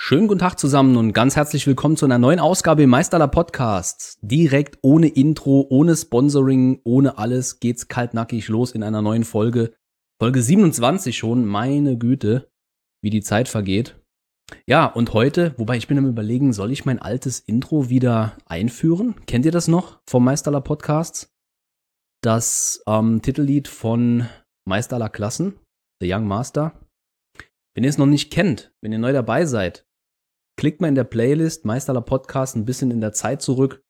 Schönen guten Tag zusammen und ganz herzlich willkommen zu einer neuen Ausgabe im Meisterler Podcasts. Direkt ohne Intro, ohne Sponsoring, ohne alles geht's kaltnackig los in einer neuen Folge. Folge 27 schon, meine Güte, wie die Zeit vergeht. Ja, und heute, wobei ich bin am überlegen, soll ich mein altes Intro wieder einführen? Kennt ihr das noch vom Meisterler Podcasts? Das ähm, Titellied von Meisterler Klassen, The Young Master. Wenn ihr es noch nicht kennt, wenn ihr neu dabei seid, klickt mal in der Playlist Meisterler Podcast ein bisschen in der Zeit zurück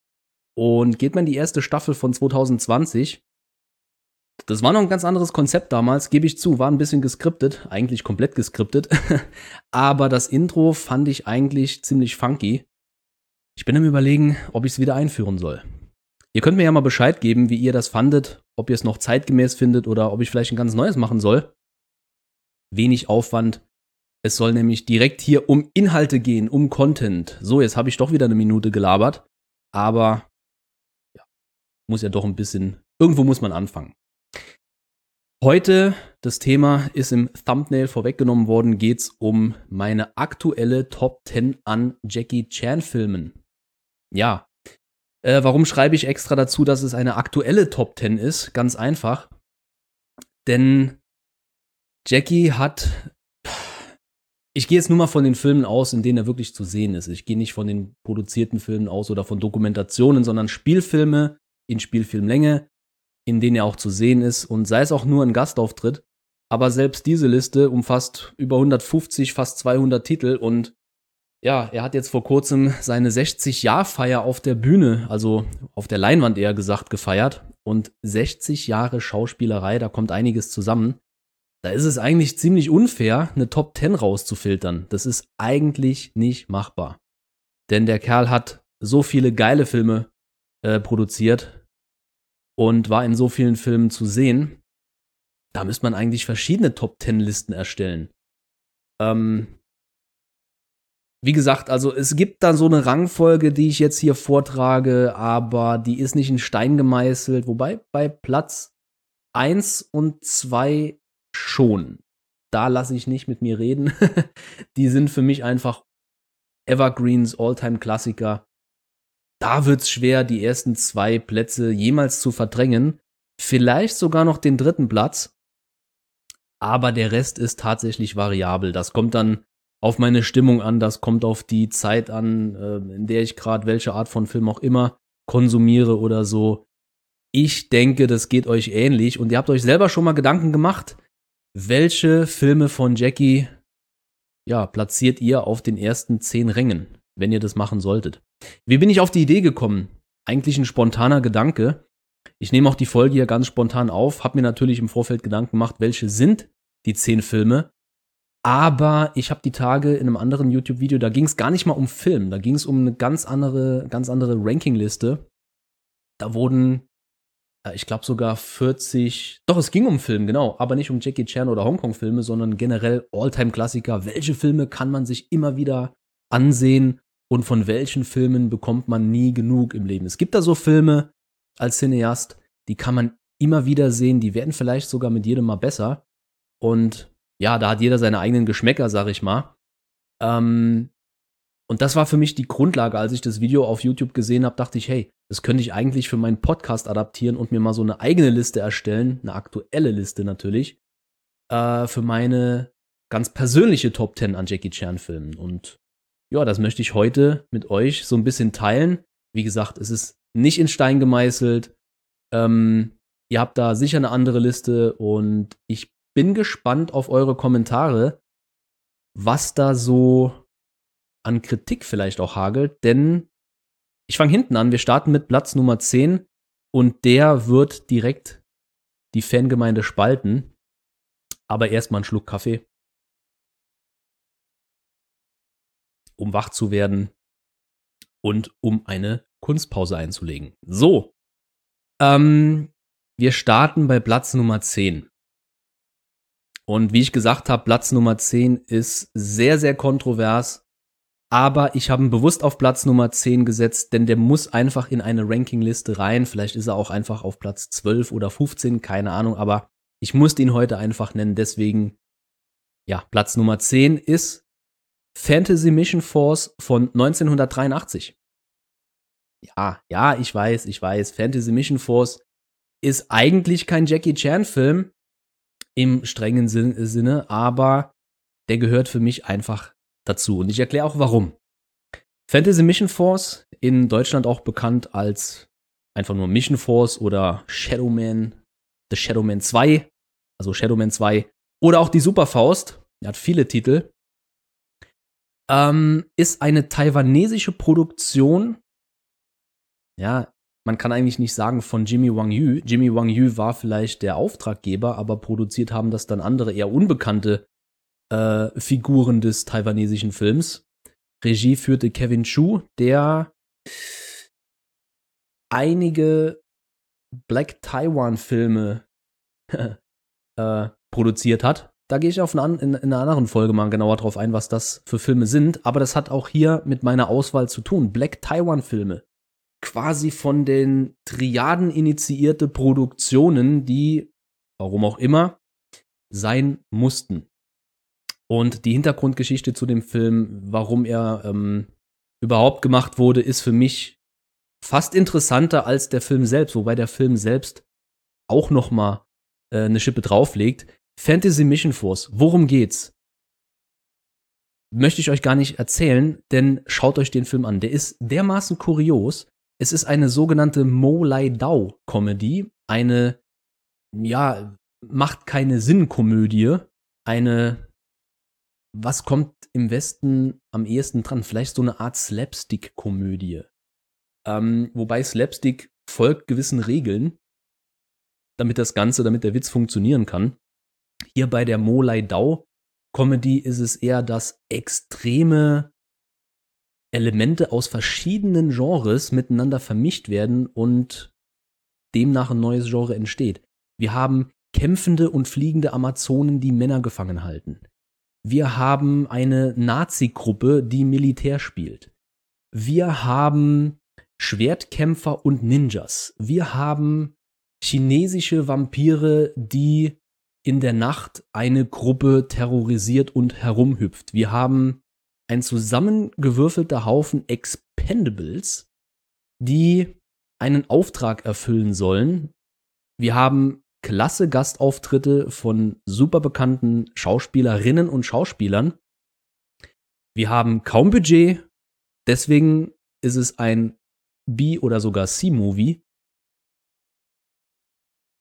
und geht mal in die erste Staffel von 2020. Das war noch ein ganz anderes Konzept damals, gebe ich zu, war ein bisschen geskriptet, eigentlich komplett geskriptet. Aber das Intro fand ich eigentlich ziemlich funky. Ich bin am überlegen, ob ich es wieder einführen soll. Ihr könnt mir ja mal Bescheid geben, wie ihr das fandet, ob ihr es noch zeitgemäß findet oder ob ich vielleicht ein ganz neues machen soll. Wenig Aufwand, es soll nämlich direkt hier um Inhalte gehen, um Content. So, jetzt habe ich doch wieder eine Minute gelabert, aber ja, muss ja doch ein bisschen, irgendwo muss man anfangen. Heute, das Thema ist im Thumbnail vorweggenommen worden, geht es um meine aktuelle Top 10 an Jackie Chan Filmen. Ja, äh, warum schreibe ich extra dazu, dass es eine aktuelle Top 10 ist? Ganz einfach. Denn Jackie hat ich gehe jetzt nur mal von den Filmen aus, in denen er wirklich zu sehen ist. Ich gehe nicht von den produzierten Filmen aus oder von Dokumentationen, sondern Spielfilme in Spielfilmlänge, in denen er auch zu sehen ist und sei es auch nur ein Gastauftritt. Aber selbst diese Liste umfasst über 150, fast 200 Titel und ja, er hat jetzt vor kurzem seine 60-Jahr-Feier auf der Bühne, also auf der Leinwand eher gesagt, gefeiert. Und 60 Jahre Schauspielerei, da kommt einiges zusammen da ist es eigentlich ziemlich unfair, eine Top 10 rauszufiltern. Das ist eigentlich nicht machbar. Denn der Kerl hat so viele geile Filme äh, produziert und war in so vielen Filmen zu sehen. Da müsste man eigentlich verschiedene Top 10 Listen erstellen. Ähm, wie gesagt, also es gibt da so eine Rangfolge, die ich jetzt hier vortrage, aber die ist nicht in Stein gemeißelt. Wobei bei Platz 1 und 2 schon. Da lasse ich nicht mit mir reden. die sind für mich einfach Evergreens, Alltime-Klassiker. Da wird es schwer, die ersten zwei Plätze jemals zu verdrängen. Vielleicht sogar noch den dritten Platz. Aber der Rest ist tatsächlich variabel. Das kommt dann auf meine Stimmung an, das kommt auf die Zeit an, äh, in der ich gerade welche Art von Film auch immer konsumiere oder so. Ich denke, das geht euch ähnlich und ihr habt euch selber schon mal Gedanken gemacht, welche Filme von Jackie ja, platziert ihr auf den ersten zehn Rängen, wenn ihr das machen solltet? Wie bin ich auf die Idee gekommen? Eigentlich ein spontaner Gedanke. Ich nehme auch die Folge hier ganz spontan auf, habe mir natürlich im Vorfeld Gedanken gemacht, welche sind die zehn Filme. Aber ich habe die Tage in einem anderen YouTube-Video, da ging es gar nicht mal um Film, da ging es um eine ganz andere, ganz andere Rankingliste. Da wurden ich glaube sogar 40, doch es ging um Film, genau, aber nicht um Jackie Chan oder Hongkong-Filme, sondern generell All-Time-Klassiker. Welche Filme kann man sich immer wieder ansehen und von welchen Filmen bekommt man nie genug im Leben? Es gibt da so Filme als Cineast, die kann man immer wieder sehen, die werden vielleicht sogar mit jedem mal besser. Und ja, da hat jeder seine eigenen Geschmäcker, sag ich mal. Ähm, und das war für mich die Grundlage, als ich das Video auf YouTube gesehen habe, dachte ich, hey, das könnte ich eigentlich für meinen Podcast adaptieren und mir mal so eine eigene Liste erstellen, eine aktuelle Liste natürlich, äh, für meine ganz persönliche Top 10 an Jackie Chan Filmen. Und ja, das möchte ich heute mit euch so ein bisschen teilen. Wie gesagt, es ist nicht in Stein gemeißelt. Ähm, ihr habt da sicher eine andere Liste und ich bin gespannt auf eure Kommentare, was da so an Kritik vielleicht auch hagelt, denn ich fange hinten an. Wir starten mit Platz Nummer 10 und der wird direkt die Fangemeinde spalten. Aber erstmal einen Schluck Kaffee. Um wach zu werden und um eine Kunstpause einzulegen. So. Ähm, wir starten bei Platz Nummer 10. Und wie ich gesagt habe, Platz Nummer 10 ist sehr, sehr kontrovers. Aber ich habe ihn bewusst auf Platz Nummer 10 gesetzt, denn der muss einfach in eine Rankingliste rein. Vielleicht ist er auch einfach auf Platz 12 oder 15, keine Ahnung, aber ich musste ihn heute einfach nennen. Deswegen, ja, Platz Nummer 10 ist Fantasy Mission Force von 1983. Ja, ja, ich weiß, ich weiß, Fantasy Mission Force ist eigentlich kein Jackie Chan-Film im strengen Sinne, aber der gehört für mich einfach dazu. Und ich erkläre auch warum. Fantasy Mission Force, in Deutschland auch bekannt als einfach nur Mission Force oder Shadowman, The Shadowman 2, also Shadowman 2, oder auch die Superfaust, er hat viele Titel, ähm, ist eine taiwanesische Produktion. Ja, man kann eigentlich nicht sagen von Jimmy Wang Yu. Jimmy Wang Yu war vielleicht der Auftraggeber, aber produziert haben das dann andere, eher unbekannte äh, Figuren des taiwanesischen Films. Regie führte Kevin Chu, der einige Black Taiwan-Filme äh, produziert hat. Da gehe ich auf eine, in, in, einer anderen Folge mal genauer drauf ein, was das für Filme sind. Aber das hat auch hier mit meiner Auswahl zu tun. Black Taiwan-Filme. Quasi von den Triaden initiierte Produktionen, die, warum auch immer, sein mussten. Und die Hintergrundgeschichte zu dem Film, warum er ähm, überhaupt gemacht wurde, ist für mich fast interessanter als der Film selbst, wobei der Film selbst auch noch mal äh, eine Schippe drauflegt. Fantasy Mission Force, worum geht's? Möchte ich euch gar nicht erzählen, denn schaut euch den Film an. Der ist dermaßen kurios. Es ist eine sogenannte Mo Lai Dao Comedy, eine ja, macht keine Sinnkomödie, eine was kommt im Westen am ehesten dran? Vielleicht so eine Art Slapstick-Komödie. Ähm, wobei Slapstick folgt gewissen Regeln, damit das Ganze, damit der Witz funktionieren kann. Hier bei der Molai Dao Comedy ist es eher, dass extreme Elemente aus verschiedenen Genres miteinander vermischt werden und demnach ein neues Genre entsteht. Wir haben kämpfende und fliegende Amazonen, die Männer gefangen halten. Wir haben eine Nazi-Gruppe, die Militär spielt. Wir haben Schwertkämpfer und Ninjas. Wir haben chinesische Vampire, die in der Nacht eine Gruppe terrorisiert und herumhüpft. Wir haben ein zusammengewürfelter Haufen Expendables, die einen Auftrag erfüllen sollen. Wir haben klasse Gastauftritte von super bekannten Schauspielerinnen und Schauspielern. Wir haben kaum Budget, deswegen ist es ein B- oder sogar C-Movie.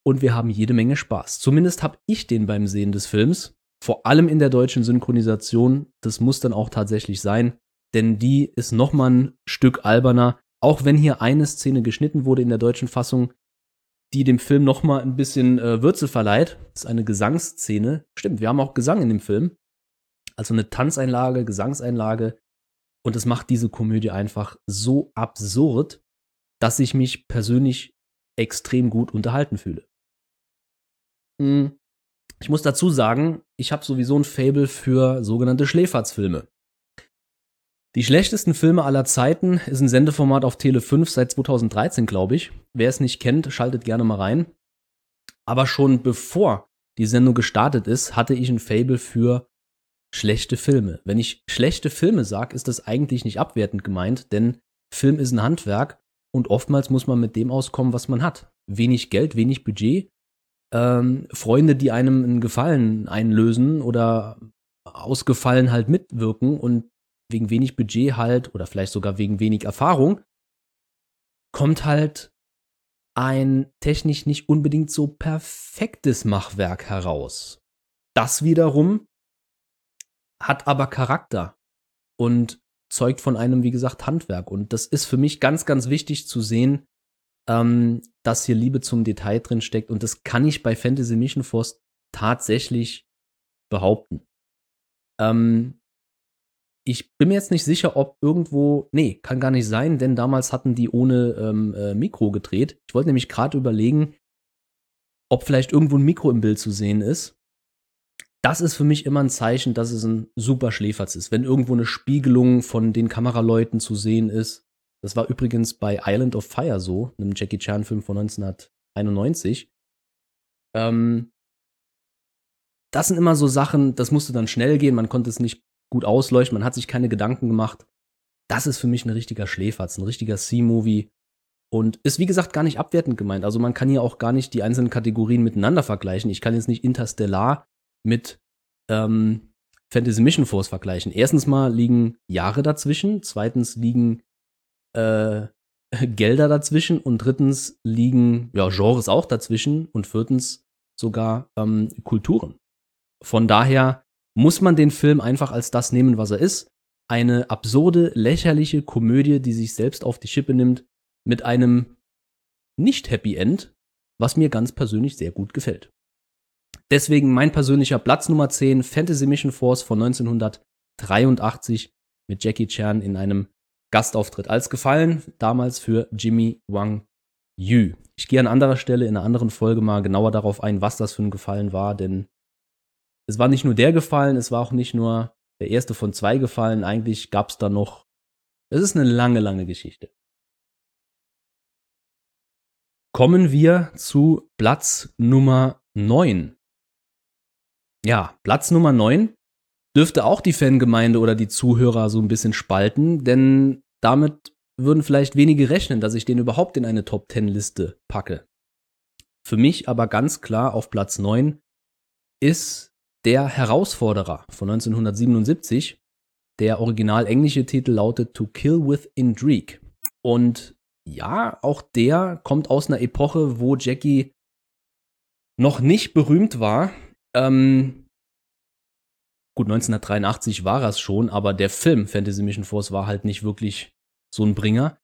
Und wir haben jede Menge Spaß. Zumindest habe ich den beim Sehen des Films. Vor allem in der deutschen Synchronisation. Das muss dann auch tatsächlich sein. Denn die ist nochmal ein Stück alberner. Auch wenn hier eine Szene geschnitten wurde in der deutschen Fassung, die dem Film noch mal ein bisschen äh, Würze verleiht. Das ist eine Gesangsszene. Stimmt, wir haben auch Gesang in dem Film. Also eine Tanzeinlage, Gesangseinlage. Und es macht diese Komödie einfach so absurd, dass ich mich persönlich extrem gut unterhalten fühle. Hm. Ich muss dazu sagen, ich habe sowieso ein Fable für sogenannte Schläferzfilme. Die schlechtesten Filme aller Zeiten ist ein Sendeformat auf Tele 5 seit 2013, glaube ich. Wer es nicht kennt, schaltet gerne mal rein. Aber schon bevor die Sendung gestartet ist, hatte ich ein Fable für schlechte Filme. Wenn ich schlechte Filme sage, ist das eigentlich nicht abwertend gemeint, denn Film ist ein Handwerk und oftmals muss man mit dem auskommen, was man hat. Wenig Geld, wenig Budget, ähm, Freunde, die einem einen Gefallen einlösen oder ausgefallen halt mitwirken und wegen wenig Budget halt oder vielleicht sogar wegen wenig Erfahrung, kommt halt ein technisch nicht unbedingt so perfektes Machwerk heraus. Das wiederum hat aber Charakter und zeugt von einem, wie gesagt, Handwerk. Und das ist für mich ganz, ganz wichtig zu sehen, ähm, dass hier Liebe zum Detail drin steckt. Und das kann ich bei Fantasy Mission Force tatsächlich behaupten. Ähm, ich bin mir jetzt nicht sicher, ob irgendwo, nee, kann gar nicht sein, denn damals hatten die ohne ähm, äh, Mikro gedreht. Ich wollte nämlich gerade überlegen, ob vielleicht irgendwo ein Mikro im Bild zu sehen ist. Das ist für mich immer ein Zeichen, dass es ein super Schläferz ist. Wenn irgendwo eine Spiegelung von den Kameraleuten zu sehen ist. Das war übrigens bei Island of Fire so, einem Jackie Chan-Film von 1991. Ähm, das sind immer so Sachen, das musste dann schnell gehen, man konnte es nicht gut ausleuchtet, man hat sich keine Gedanken gemacht. Das ist für mich ein richtiger Schläferz, ein richtiger C-Movie. Und ist wie gesagt gar nicht abwertend gemeint. Also man kann hier auch gar nicht die einzelnen Kategorien miteinander vergleichen. Ich kann jetzt nicht Interstellar mit ähm, Fantasy Mission Force vergleichen. Erstens mal liegen Jahre dazwischen, zweitens liegen äh, Gelder dazwischen und drittens liegen ja Genres auch dazwischen und viertens sogar ähm, Kulturen. Von daher muss man den Film einfach als das nehmen, was er ist. Eine absurde, lächerliche Komödie, die sich selbst auf die Schippe nimmt, mit einem nicht-Happy End, was mir ganz persönlich sehr gut gefällt. Deswegen mein persönlicher Platz Nummer 10, Fantasy Mission Force von 1983 mit Jackie Chan in einem Gastauftritt als Gefallen, damals für Jimmy Wang Yu. Ich gehe an anderer Stelle in einer anderen Folge mal genauer darauf ein, was das für ein Gefallen war, denn es war nicht nur der Gefallen, es war auch nicht nur der erste von zwei Gefallen, eigentlich gab es da noch, es ist eine lange, lange Geschichte. Kommen wir zu Platz Nummer 9. Ja, Platz Nummer 9 dürfte auch die Fangemeinde oder die Zuhörer so ein bisschen spalten, denn damit würden vielleicht wenige rechnen, dass ich den überhaupt in eine Top 10 Liste packe. Für mich aber ganz klar auf Platz 9 ist der Herausforderer von 1977. Der original englische Titel lautet To Kill with Intrigue. Und ja, auch der kommt aus einer Epoche, wo Jackie noch nicht berühmt war. Ähm, gut, 1983 war es schon, aber der Film Fantasy Mission Force war halt nicht wirklich so ein Bringer.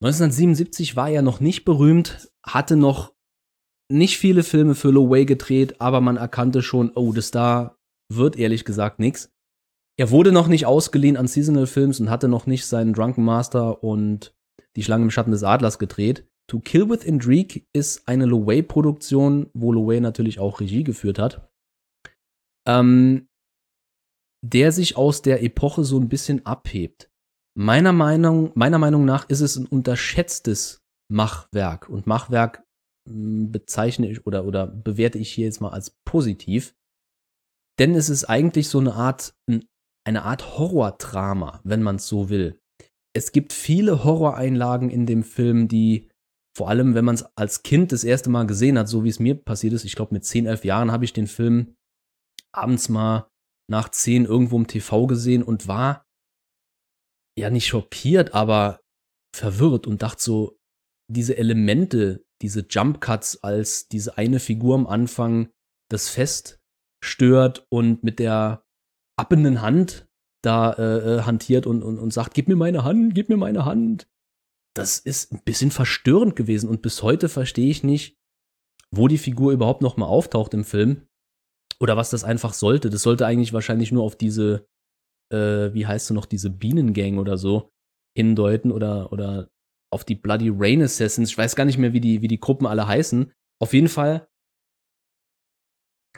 1977 war er noch nicht berühmt, hatte noch nicht viele Filme für Low Way gedreht, aber man erkannte schon, oh, das da wird ehrlich gesagt nichts. Er wurde noch nicht ausgeliehen an Seasonal Films und hatte noch nicht seinen Drunken Master und die Schlange im Schatten des Adlers gedreht. To Kill with Intrigue ist eine Low Way Produktion, wo Low Way natürlich auch Regie geführt hat. Ähm, der sich aus der Epoche so ein bisschen abhebt. Meiner Meinung, meiner Meinung nach ist es ein unterschätztes Machwerk. Und Machwerk bezeichne ich oder, oder bewerte ich hier jetzt mal als positiv. Denn es ist eigentlich so eine Art, eine Art Horrordrama, wenn man es so will. Es gibt viele Horroreinlagen in dem Film, die vor allem, wenn man es als Kind das erste Mal gesehen hat, so wie es mir passiert ist, ich glaube mit 10, 11 Jahren habe ich den Film abends mal nach 10 irgendwo im TV gesehen und war ja nicht schockiert, aber verwirrt und dachte so, diese Elemente, diese Jump Cuts, als diese eine Figur am Anfang das Fest stört und mit der appenden Hand da äh, äh, hantiert und, und, und sagt, gib mir meine Hand, gib mir meine Hand. Das ist ein bisschen verstörend gewesen und bis heute verstehe ich nicht, wo die Figur überhaupt noch mal auftaucht im Film oder was das einfach sollte. Das sollte eigentlich wahrscheinlich nur auf diese, äh, wie heißt du noch, diese Bienengang oder so hindeuten oder, oder auf die Bloody Rain Assassins. Ich weiß gar nicht mehr, wie die, wie die Gruppen alle heißen. Auf jeden Fall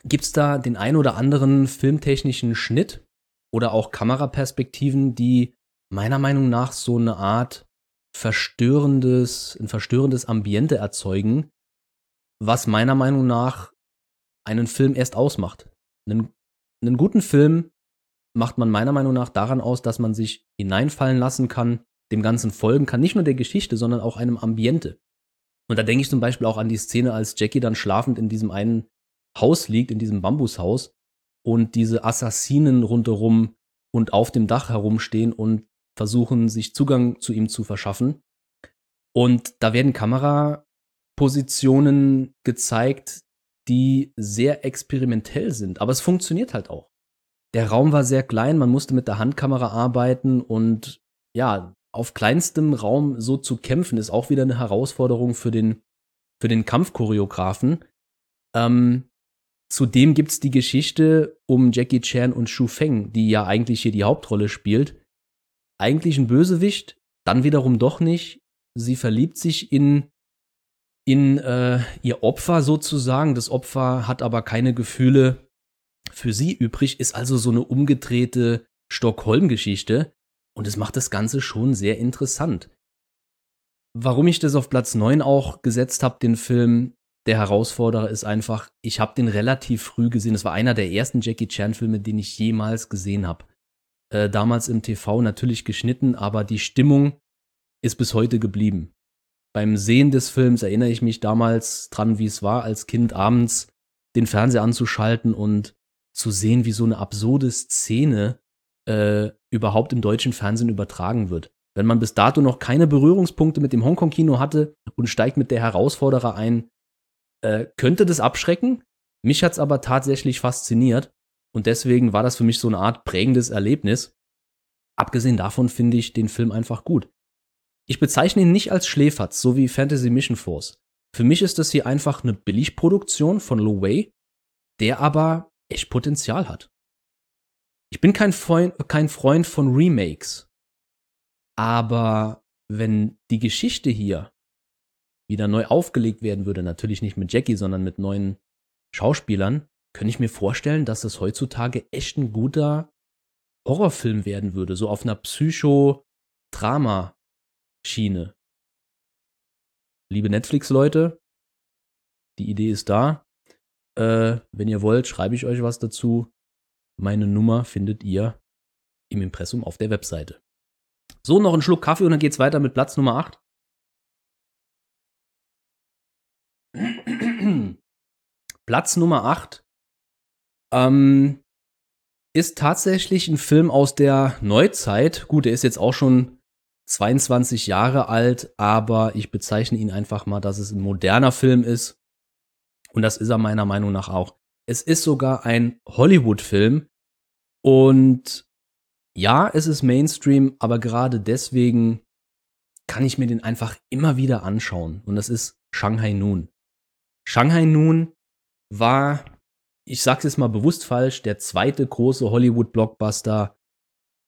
gibt's da den ein oder anderen filmtechnischen Schnitt oder auch Kameraperspektiven, die meiner Meinung nach so eine Art verstörendes, ein verstörendes Ambiente erzeugen, was meiner Meinung nach einen Film erst ausmacht. Einen, einen guten Film macht man meiner Meinung nach daran aus, dass man sich hineinfallen lassen kann, dem Ganzen folgen kann, nicht nur der Geschichte, sondern auch einem Ambiente. Und da denke ich zum Beispiel auch an die Szene, als Jackie dann schlafend in diesem einen Haus liegt, in diesem Bambushaus, und diese Assassinen rundherum und auf dem Dach herumstehen und versuchen, sich Zugang zu ihm zu verschaffen. Und da werden Kamerapositionen gezeigt, die sehr experimentell sind. Aber es funktioniert halt auch. Der Raum war sehr klein, man musste mit der Handkamera arbeiten und ja, auf kleinstem Raum so zu kämpfen, ist auch wieder eine Herausforderung für den, für den Kampfchoreografen. Ähm, zudem gibt's die Geschichte um Jackie Chan und Shu Feng, die ja eigentlich hier die Hauptrolle spielt. Eigentlich ein Bösewicht, dann wiederum doch nicht. Sie verliebt sich in in äh, ihr Opfer sozusagen. Das Opfer hat aber keine Gefühle für sie übrig, ist also so eine umgedrehte Stockholm-Geschichte. Und es macht das Ganze schon sehr interessant. Warum ich das auf Platz 9 auch gesetzt habe, den Film Der Herausforderer, ist einfach, ich habe den relativ früh gesehen. Es war einer der ersten Jackie Chan-Filme, den ich jemals gesehen habe. äh, damals im TV natürlich geschnitten, aber die Stimmung ist bis heute geblieben. Beim Sehen des Films erinnere ich mich damals dran, wie es war, als Kind abends den Fernseher anzuschalten und zu sehen, wie so eine absurde Szene äh, überhaupt im deutschen Fernsehen übertragen wird. Wenn man bis dato noch keine Berührungspunkte mit dem Hongkong-Kino hatte und steigt mit der Herausforderer ein, äh, könnte das abschrecken. Mich hat's aber tatsächlich fasziniert und deswegen war das für mich so eine Art prägendes Erlebnis. Abgesehen davon finde ich den Film einfach gut. Ich bezeichne ihn nicht als Schläferz, so wie Fantasy Mission Force. Für mich ist das hier einfach eine Billigproduktion von Lo Wei, der aber echt Potenzial hat. Ich bin kein Freund, kein Freund von Remakes. Aber wenn die Geschichte hier wieder neu aufgelegt werden würde, natürlich nicht mit Jackie, sondern mit neuen Schauspielern, könnte ich mir vorstellen, dass das heutzutage echt ein guter Horrorfilm werden würde, so auf einer Psycho-Drama-Schiene. Liebe Netflix-Leute, die Idee ist da. Äh, wenn ihr wollt, schreibe ich euch was dazu. Meine Nummer findet ihr im Impressum auf der Webseite. So, noch ein Schluck Kaffee und dann geht's weiter mit Platz Nummer 8. Platz Nummer 8 ähm, ist tatsächlich ein Film aus der Neuzeit. Gut, der ist jetzt auch schon 22 Jahre alt, aber ich bezeichne ihn einfach mal, dass es ein moderner Film ist. Und das ist er meiner Meinung nach auch. Es ist sogar ein Hollywood-Film. Und ja, es ist Mainstream, aber gerade deswegen kann ich mir den einfach immer wieder anschauen. Und das ist Shanghai Noon. Shanghai Noon war, ich sag's jetzt mal bewusst falsch, der zweite große Hollywood-Blockbuster,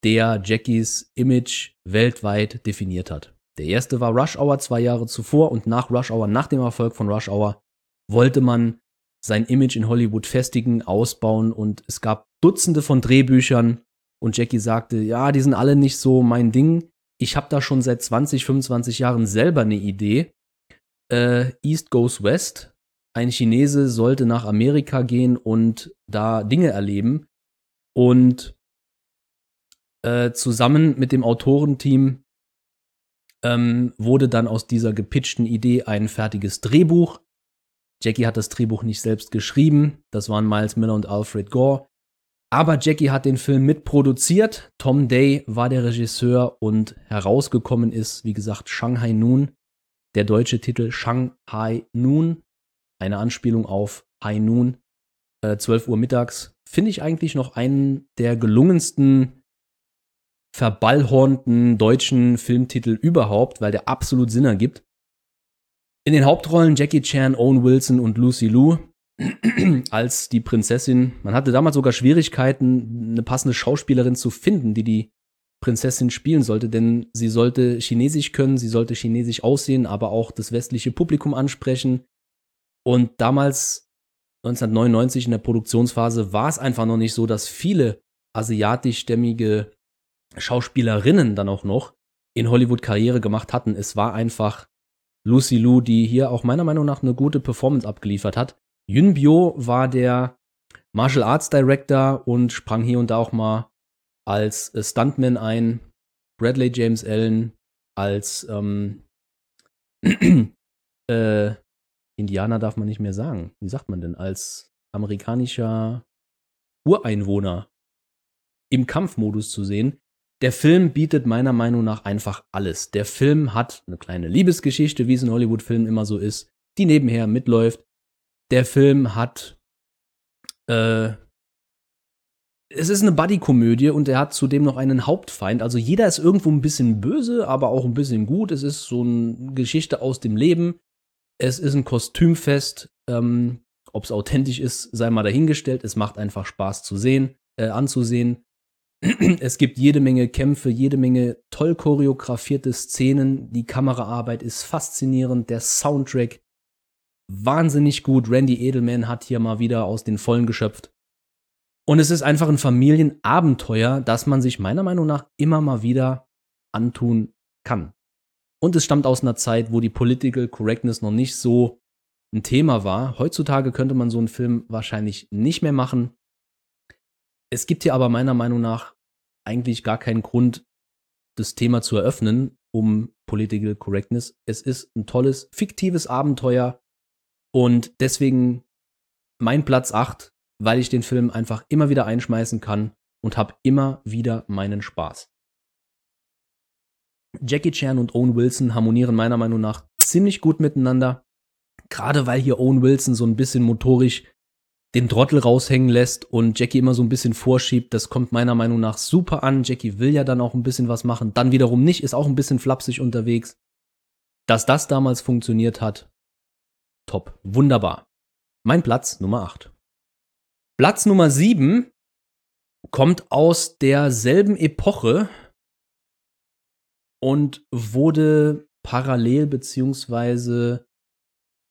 der Jackies Image weltweit definiert hat. Der erste war Rush Hour zwei Jahre zuvor und nach Rush Hour, nach dem Erfolg von Rush Hour, wollte man sein Image in Hollywood festigen, ausbauen und es gab Dutzende von Drehbüchern und Jackie sagte, ja, die sind alle nicht so mein Ding. Ich habe da schon seit 20, 25 Jahren selber eine Idee. Äh, East Goes West. Ein Chinese sollte nach Amerika gehen und da Dinge erleben. Und äh, zusammen mit dem Autorenteam ähm, wurde dann aus dieser gepitchten Idee ein fertiges Drehbuch. Jackie hat das Drehbuch nicht selbst geschrieben, das waren Miles Miller und Alfred Gore. Aber Jackie hat den Film mitproduziert. Tom Day war der Regisseur und herausgekommen ist, wie gesagt, Shanghai Noon. Der deutsche Titel Shanghai Noon. Eine Anspielung auf High Noon. Äh, 12 Uhr mittags. Finde ich eigentlich noch einen der gelungensten, verballhornten deutschen Filmtitel überhaupt, weil der absolut Sinn ergibt. In den Hauptrollen Jackie Chan, Owen Wilson und Lucy Liu als die Prinzessin. Man hatte damals sogar Schwierigkeiten, eine passende Schauspielerin zu finden, die die Prinzessin spielen sollte, denn sie sollte Chinesisch können, sie sollte Chinesisch aussehen, aber auch das westliche Publikum ansprechen. Und damals, 1999 in der Produktionsphase, war es einfach noch nicht so, dass viele asiatischstämmige Schauspielerinnen dann auch noch in Hollywood Karriere gemacht hatten. Es war einfach Lucy Liu, die hier auch meiner Meinung nach eine gute Performance abgeliefert hat. Yun Bio war der Martial Arts Director und sprang hier und da auch mal als äh, Stuntman ein. Bradley James Allen als ähm, äh, Indianer darf man nicht mehr sagen. Wie sagt man denn? Als amerikanischer Ureinwohner im Kampfmodus zu sehen. Der Film bietet meiner Meinung nach einfach alles. Der Film hat eine kleine Liebesgeschichte, wie es in Hollywood-Filmen immer so ist, die nebenher mitläuft. Der Film hat äh, es ist eine Buddy-Komödie und er hat zudem noch einen Hauptfeind. Also jeder ist irgendwo ein bisschen böse, aber auch ein bisschen gut. Es ist so eine Geschichte aus dem Leben. Es ist ein Kostümfest. Ähm, Ob es authentisch ist, sei mal dahingestellt. Es macht einfach Spaß zu sehen, äh, anzusehen. Es gibt jede Menge Kämpfe, jede Menge toll choreografierte Szenen. Die Kameraarbeit ist faszinierend. Der Soundtrack wahnsinnig gut. Randy Edelman hat hier mal wieder aus den Vollen geschöpft. Und es ist einfach ein Familienabenteuer, das man sich meiner Meinung nach immer mal wieder antun kann. Und es stammt aus einer Zeit, wo die Political Correctness noch nicht so ein Thema war. Heutzutage könnte man so einen Film wahrscheinlich nicht mehr machen. Es gibt hier aber meiner Meinung nach eigentlich gar keinen Grund, das Thema zu eröffnen, um Political Correctness. Es ist ein tolles, fiktives Abenteuer und deswegen mein Platz 8, weil ich den Film einfach immer wieder einschmeißen kann und habe immer wieder meinen Spaß. Jackie Chan und Owen Wilson harmonieren meiner Meinung nach ziemlich gut miteinander. Gerade weil hier Owen Wilson so ein bisschen motorisch den Trottel raushängen lässt und Jackie immer so ein bisschen vorschiebt. Das kommt meiner Meinung nach super an. Jackie will ja dann auch ein bisschen was machen. Dann wiederum nicht, ist auch ein bisschen flapsig unterwegs. Dass das damals funktioniert hat, top. Wunderbar. Mein Platz Nummer 8. Platz Nummer 7 kommt aus derselben Epoche und wurde parallel beziehungsweise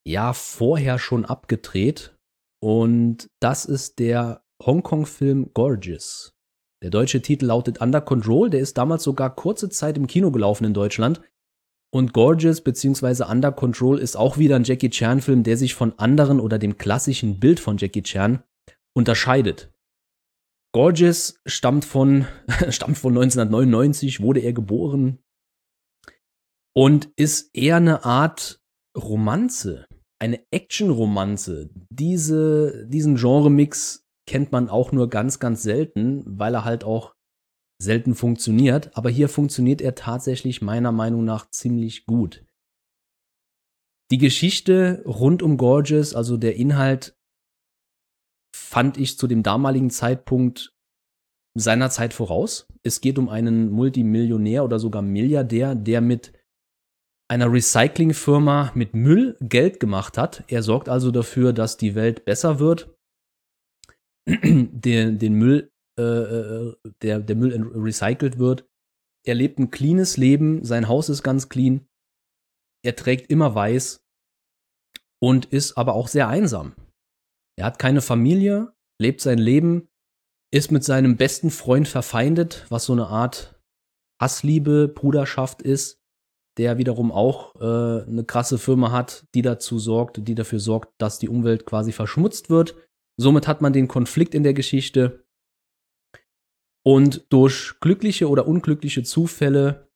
ja vorher schon abgedreht und das ist der Hongkong-Film Gorgeous. Der deutsche Titel lautet Under Control. Der ist damals sogar kurze Zeit im Kino gelaufen in Deutschland. Und Gorgeous bzw. Under Control ist auch wieder ein Jackie Chan-Film, der sich von anderen oder dem klassischen Bild von Jackie Chan unterscheidet. Gorgeous stammt von, stammt von 1999, wurde er geboren und ist eher eine Art Romanze eine Action-Romanze. Diese, diesen Genre-Mix kennt man auch nur ganz, ganz selten, weil er halt auch selten funktioniert. Aber hier funktioniert er tatsächlich meiner Meinung nach ziemlich gut. Die Geschichte rund um Gorgeous, also der Inhalt, fand ich zu dem damaligen Zeitpunkt seiner Zeit voraus. Es geht um einen Multimillionär oder sogar Milliardär, der mit einer Recyclingfirma mit Müll Geld gemacht hat. Er sorgt also dafür, dass die Welt besser wird. den, den Müll, äh, äh, der, der Müll recycelt wird. Er lebt ein cleanes Leben, sein Haus ist ganz clean. Er trägt immer weiß und ist aber auch sehr einsam. Er hat keine Familie, lebt sein Leben, ist mit seinem besten Freund verfeindet, was so eine Art Hassliebe, Bruderschaft ist der wiederum auch äh, eine krasse Firma hat, die dazu sorgt, die dafür sorgt, dass die Umwelt quasi verschmutzt wird. Somit hat man den Konflikt in der Geschichte. Und durch glückliche oder unglückliche Zufälle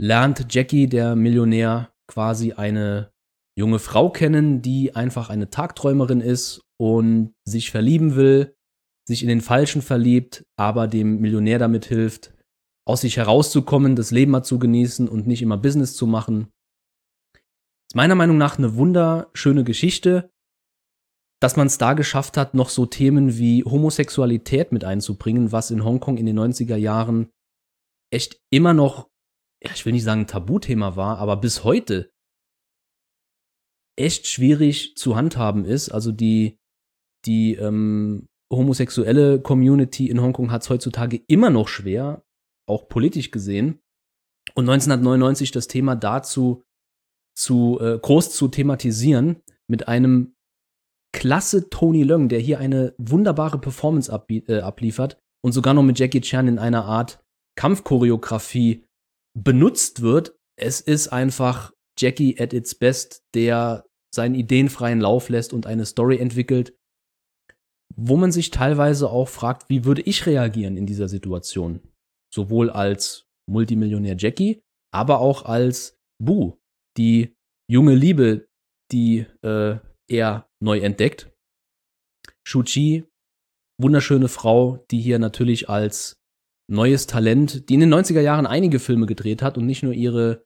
lernt Jackie, der Millionär, quasi eine junge Frau kennen, die einfach eine Tagträumerin ist und sich verlieben will, sich in den Falschen verliebt, aber dem Millionär damit hilft, aus sich herauszukommen, das Leben mal zu genießen und nicht immer Business zu machen. Ist meiner Meinung nach eine wunderschöne Geschichte, dass man es da geschafft hat, noch so Themen wie Homosexualität mit einzubringen, was in Hongkong in den 90er Jahren echt immer noch, ja, ich will nicht sagen Tabuthema war, aber bis heute echt schwierig zu handhaben ist. Also die, die ähm, homosexuelle Community in Hongkong hat es heutzutage immer noch schwer, auch politisch gesehen. Und 1999 das Thema dazu zu äh, groß zu thematisieren mit einem klasse Tony Leung, der hier eine wunderbare Performance äh, abliefert und sogar noch mit Jackie Chan in einer Art Kampfchoreografie benutzt wird. Es ist einfach Jackie at its best, der seinen Ideen freien Lauf lässt und eine Story entwickelt, wo man sich teilweise auch fragt, wie würde ich reagieren in dieser Situation? Sowohl als Multimillionär Jackie, aber auch als Boo, die junge Liebe, die äh, er neu entdeckt. Shu-Chi, wunderschöne Frau, die hier natürlich als neues Talent, die in den 90er Jahren einige Filme gedreht hat und nicht nur ihre,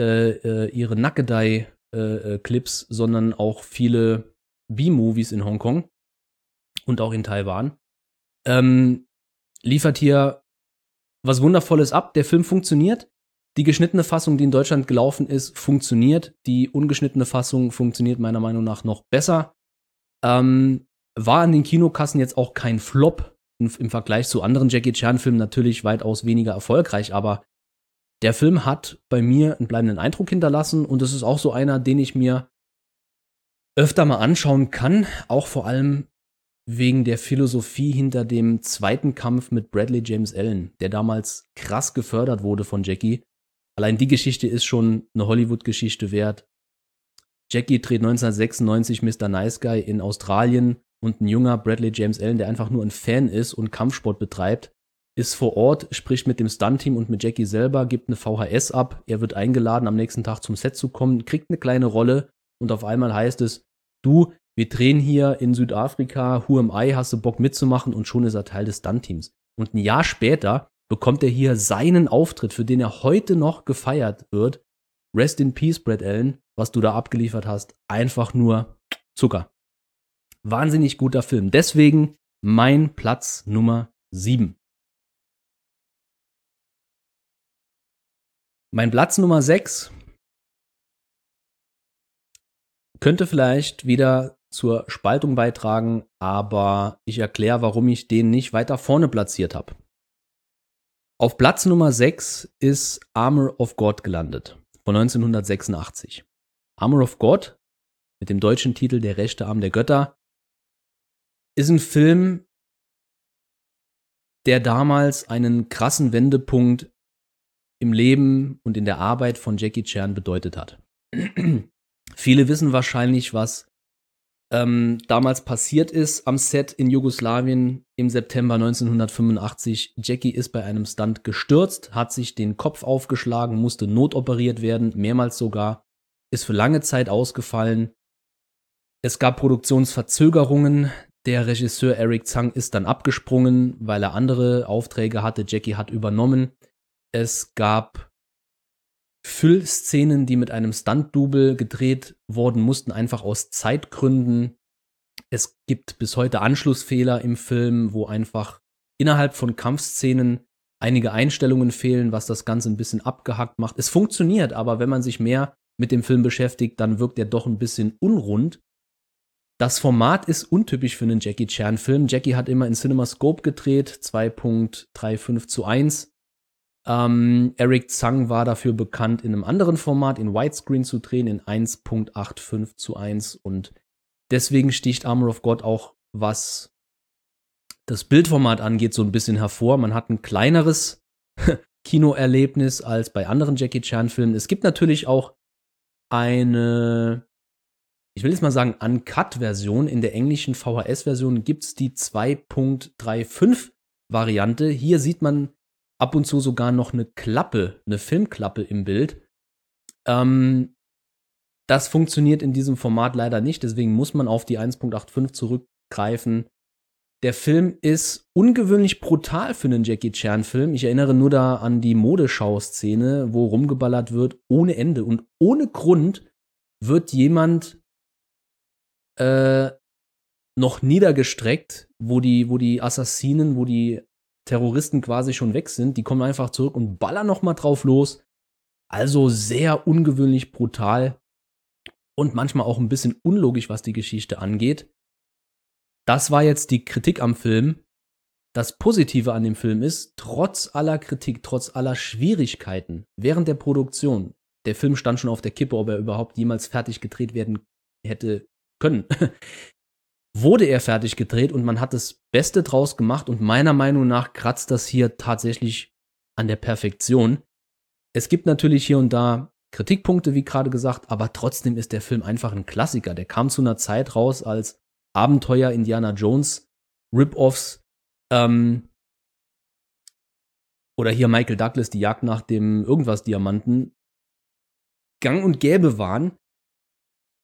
äh, äh, ihre Nackedei-Clips, äh, äh, sondern auch viele B-Movies in Hongkong und auch in Taiwan. Ähm, liefert hier was Wundervolles ab. Der Film funktioniert. Die geschnittene Fassung, die in Deutschland gelaufen ist, funktioniert. Die ungeschnittene Fassung funktioniert meiner Meinung nach noch besser. Ähm, war an den Kinokassen jetzt auch kein Flop im, Vergleich zu anderen Jackie Chan-Filmen natürlich weitaus weniger erfolgreich, aber der Film hat bei mir einen bleibenden Eindruck hinterlassen und es ist auch so einer, den ich mir öfter mal anschauen kann, auch vor allem wegen der Philosophie hinter dem zweiten Kampf mit Bradley James Allen, der damals krass gefördert wurde von Jackie. Allein die Geschichte ist schon eine Hollywood-Geschichte wert. Jackie dreht 1996 Mr. Nice Guy in Australien und ein junger Bradley James Allen, der einfach nur ein Fan ist und Kampfsport betreibt, ist vor Ort, spricht mit dem Stunt-Team und mit Jackie selber, gibt eine VHS ab. Er wird eingeladen, am nächsten Tag zum Set zu kommen, kriegt eine kleine Rolle und auf einmal heißt es, du, wir drehen hier in Südafrika, Who am I, hast du Bock mitzumachen und schon ist er Teil des Stunt-Teams. Und ein Jahr später bekommt er hier seinen Auftritt, für den er heute noch gefeiert wird. Rest in Peace, Brad Allen, was du da abgeliefert hast. Einfach nur Zucker. Wahnsinnig guter Film. Deswegen mein Platz Nummer 7. Mein Platz Nummer 6 könnte vielleicht wieder zur Spaltung beitragen, aber ich erkläre, warum ich den nicht weiter vorne platziert habe. Auf Platz Nummer 6 ist Armor of God gelandet, von 1986. Armor of God, mit dem deutschen Titel Der rechte Arm der Götter, ist ein Film, der damals einen krassen Wendepunkt im Leben und in der Arbeit von Jackie Chan bedeutet hat. Viele wissen wahrscheinlich, was ähm, damals passiert ist am Set in Jugoslawien im September 1985. Jackie ist bei einem Stunt gestürzt, hat sich den Kopf aufgeschlagen, musste notoperiert werden, mehrmals sogar, ist für lange Zeit ausgefallen. Es gab Produktionsverzögerungen. Der Regisseur Eric Zhang ist dann abgesprungen, weil er andere Aufträge hatte. Jackie hat übernommen. Es gab Füllszenen, die mit einem Stunt-Double gedreht worden mussten, einfach aus Zeitgründen. Es gibt bis heute Anschlussfehler im Film, wo einfach innerhalb von Kampfszenen einige Einstellungen fehlen, was das Ganze ein bisschen abgehackt macht. Es funktioniert, aber wenn man sich mehr mit dem Film beschäftigt, dann wirkt er doch ein bisschen unrund. Das Format ist untypisch für einen Jackie Chan-Film. Jackie hat immer in CinemaScope gedreht, 2.35 zu 1. Ähm, Eric Zhang war dafür bekannt, in einem anderen Format, in Widescreen zu drehen, in 1.85 zu 1. Und deswegen sticht Armor of God auch, was das Bildformat angeht, so ein bisschen hervor. Man hat ein kleineres Kinoerlebnis als bei anderen Jackie Chan-Filmen. Es gibt natürlich auch eine, ich will jetzt mal sagen, Uncut-Version. In der englischen VHS-Version gibt es die 2.35 Variante. Hier sieht man ab und zu sogar noch eine Klappe, eine Filmklappe im Bild. Ähm, das funktioniert in diesem Format leider nicht, deswegen muss man auf die 1.85 zurückgreifen. Der Film ist ungewöhnlich brutal für einen Jackie Chan-Film. Ich erinnere nur da an die Modeschau-Szene, wo rumgeballert wird ohne Ende. Und ohne Grund wird jemand äh, noch niedergestreckt, wo die, wo die Assassinen, wo die Terroristen quasi schon weg sind. Die kommen einfach zurück und ballern noch mal drauf los. Also sehr ungewöhnlich brutal und manchmal auch ein bisschen unlogisch, was die Geschichte angeht. Das war jetzt die Kritik am Film. Das Positive an dem Film ist, trotz aller Kritik, trotz aller Schwierigkeiten während der Produktion, der Film stand schon auf der Kippe, ob er überhaupt jemals fertig gedreht werden hätte können. wurde er fertig gedreht und man hat das Beste draus gemacht und meiner Meinung nach kratzt das hier tatsächlich an der Perfektion. Es gibt natürlich hier und da Kritikpunkte, wie gerade gesagt, aber trotzdem ist der Film einfach ein Klassiker. Der kam zu einer Zeit raus, als Abenteuer Indiana Jones, Rip-Offs, ähm, oder hier Michael Douglas, die Jagd nach dem irgendwas Diamanten, gang und gäbe waren.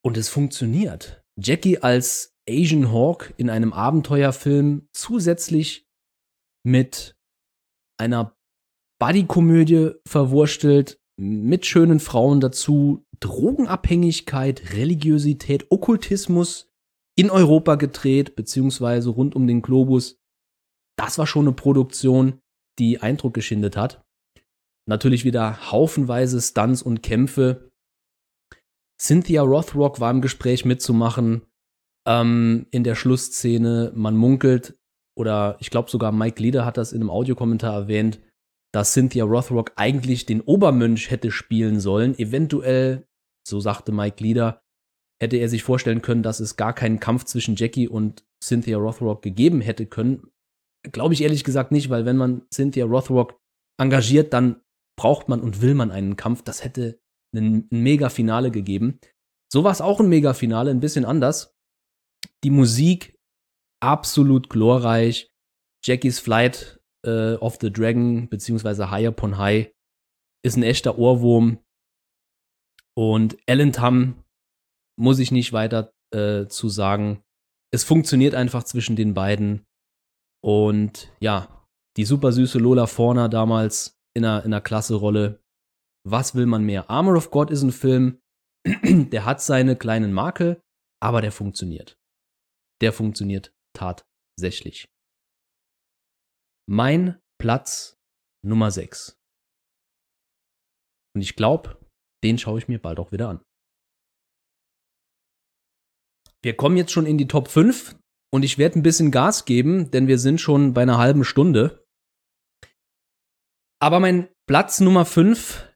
Und es funktioniert. Jackie als Asian Hawk in einem Abenteuerfilm zusätzlich mit einer Buddy-Komödie verwurstelt, mit schönen Frauen dazu, Drogenabhängigkeit, Religiosität, Okkultismus in Europa gedreht, beziehungsweise rund um den Globus. Das war schon eine Produktion, die Eindruck geschindet hat. Natürlich wieder haufenweise Stunts und Kämpfe. Cynthia Rothrock war im Gespräch mitzumachen ähm, in der Schlussszene. Man munkelt, oder ich glaube sogar Mike Leader hat das in einem Audiokommentar erwähnt, dass Cynthia Rothrock eigentlich den Obermönch hätte spielen sollen. Eventuell, so sagte Mike Leader, hätte er sich vorstellen können, dass es gar keinen Kampf zwischen Jackie und Cynthia Rothrock gegeben hätte können. Glaube ich ehrlich gesagt nicht, weil wenn man Cynthia Rothrock engagiert, dann braucht man und will man einen Kampf. Das hätte ein Mega-Finale gegeben. So war es auch ein Mega-Finale, ein bisschen anders. Die Musik absolut glorreich. Jackies Flight äh, of the Dragon, beziehungsweise High Upon High, ist ein echter Ohrwurm. Und Alan Tam muss ich nicht weiter äh, zu sagen. Es funktioniert einfach zwischen den beiden. Und ja, die super süße Lola Forner damals in einer, in einer klasse Rolle. Was will man mehr? Armor of God ist ein Film, der hat seine kleinen Makel, aber der funktioniert. Der funktioniert tatsächlich. Mein Platz Nummer 6. Und ich glaube, den schaue ich mir bald auch wieder an. Wir kommen jetzt schon in die Top 5 und ich werde ein bisschen Gas geben, denn wir sind schon bei einer halben Stunde. Aber mein Platz Nummer 5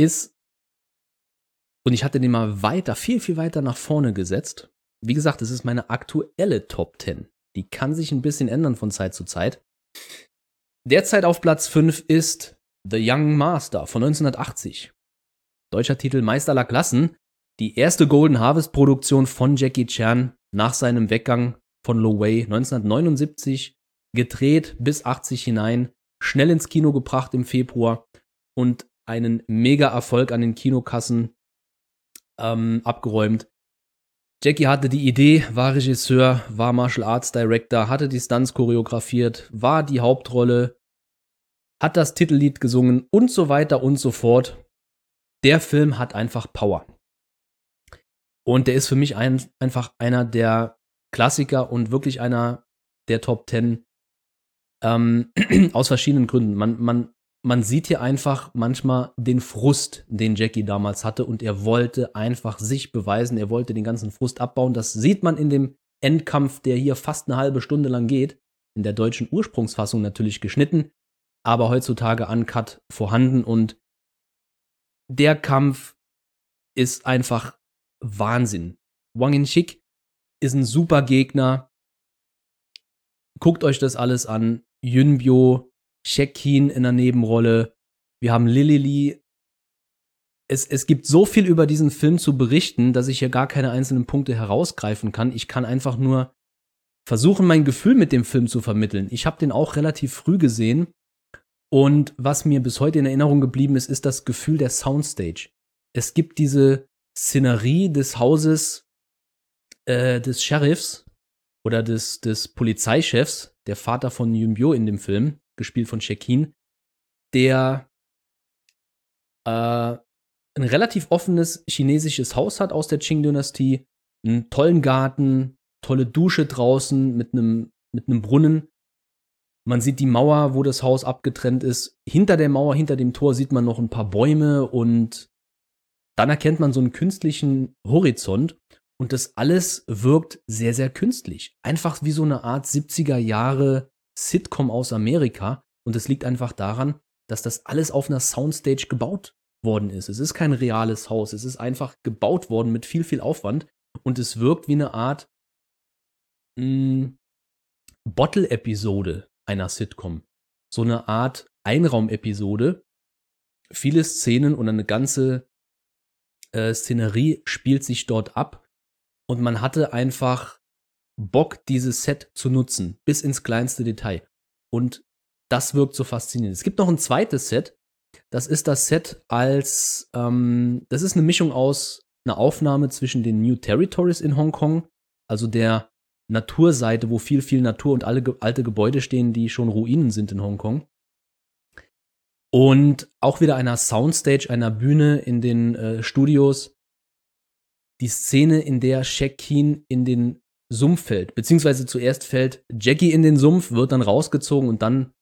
ist, und ich hatte den mal weiter, viel, viel weiter nach vorne gesetzt. Wie gesagt, es ist meine aktuelle Top 10. Die kann sich ein bisschen ändern von Zeit zu Zeit. Derzeit auf Platz 5 ist The Young Master von 1980. Deutscher Titel Meister aller Klassen. Die erste Golden Harvest Produktion von Jackie Chan nach seinem Weggang von Lo Wei 1979. Gedreht bis 80 hinein. Schnell ins Kino gebracht im Februar. Und einen Mega-Erfolg an den Kinokassen ähm, abgeräumt. Jackie hatte die Idee, war Regisseur, war Martial Arts Director, hatte die Stunts choreografiert, war die Hauptrolle, hat das Titellied gesungen und so weiter und so fort. Der Film hat einfach Power. Und der ist für mich ein, einfach einer der Klassiker und wirklich einer der Top Ten ähm, aus verschiedenen Gründen. Man, man man sieht hier einfach manchmal den Frust, den Jackie damals hatte und er wollte einfach sich beweisen, er wollte den ganzen Frust abbauen. Das sieht man in dem Endkampf, der hier fast eine halbe Stunde lang geht, in der deutschen Ursprungsfassung natürlich geschnitten, aber heutzutage uncut vorhanden und der Kampf ist einfach Wahnsinn. Wang In-shik ist ein super Gegner. Guckt euch das alles an. Yunbyo Shekin in der Nebenrolle. Wir haben Lily Lee. Es, es gibt so viel über diesen Film zu berichten, dass ich hier gar keine einzelnen Punkte herausgreifen kann. Ich kann einfach nur versuchen, mein Gefühl mit dem Film zu vermitteln. Ich habe den auch relativ früh gesehen. Und was mir bis heute in Erinnerung geblieben ist, ist das Gefühl der Soundstage. Es gibt diese Szenerie des Hauses äh, des Sheriffs oder des, des Polizeichefs, der Vater von Yunbyo in dem Film, gespielt von Shekin, der äh, ein relativ offenes chinesisches Haus hat aus der Qing-Dynastie, einen tollen Garten, tolle Dusche draußen mit einem mit einem Brunnen. Man sieht die Mauer, wo das Haus abgetrennt ist. Hinter der Mauer, hinter dem Tor sieht man noch ein paar Bäume und dann erkennt man so einen künstlichen Horizont und das alles wirkt sehr, sehr künstlich. Einfach wie so eine Art 70er Jahre Sitcom aus Amerika. Und es liegt einfach daran, dass das alles auf einer Soundstage gebaut worden ist. Es ist kein reales Haus. Es ist einfach gebaut worden mit viel, viel Aufwand. Und es wirkt wie eine Art mm, Bottle-Episode einer Sitcom. So eine Art Einraumepisode. Viele Szenen und eine ganze äh, Szenerie spielt sich dort ab. Und man hatte einfach Bock, dieses Set zu nutzen, bis ins kleinste Detail. Und das wirkt so faszinierend. Es gibt noch ein zweites Set. Das ist das Set als, ähm, das ist eine Mischung aus einer Aufnahme zwischen den New Territories in Hongkong, also der Naturseite, wo viel, viel Natur und alle alte Gebäude stehen, die schon Ruinen sind in Hongkong. Und auch wieder einer Soundstage, einer Bühne in den äh, Studios. Die Szene, in der Shekin in den Sumpf fällt. Beziehungsweise zuerst fällt Jackie in den Sumpf, wird dann rausgezogen und dann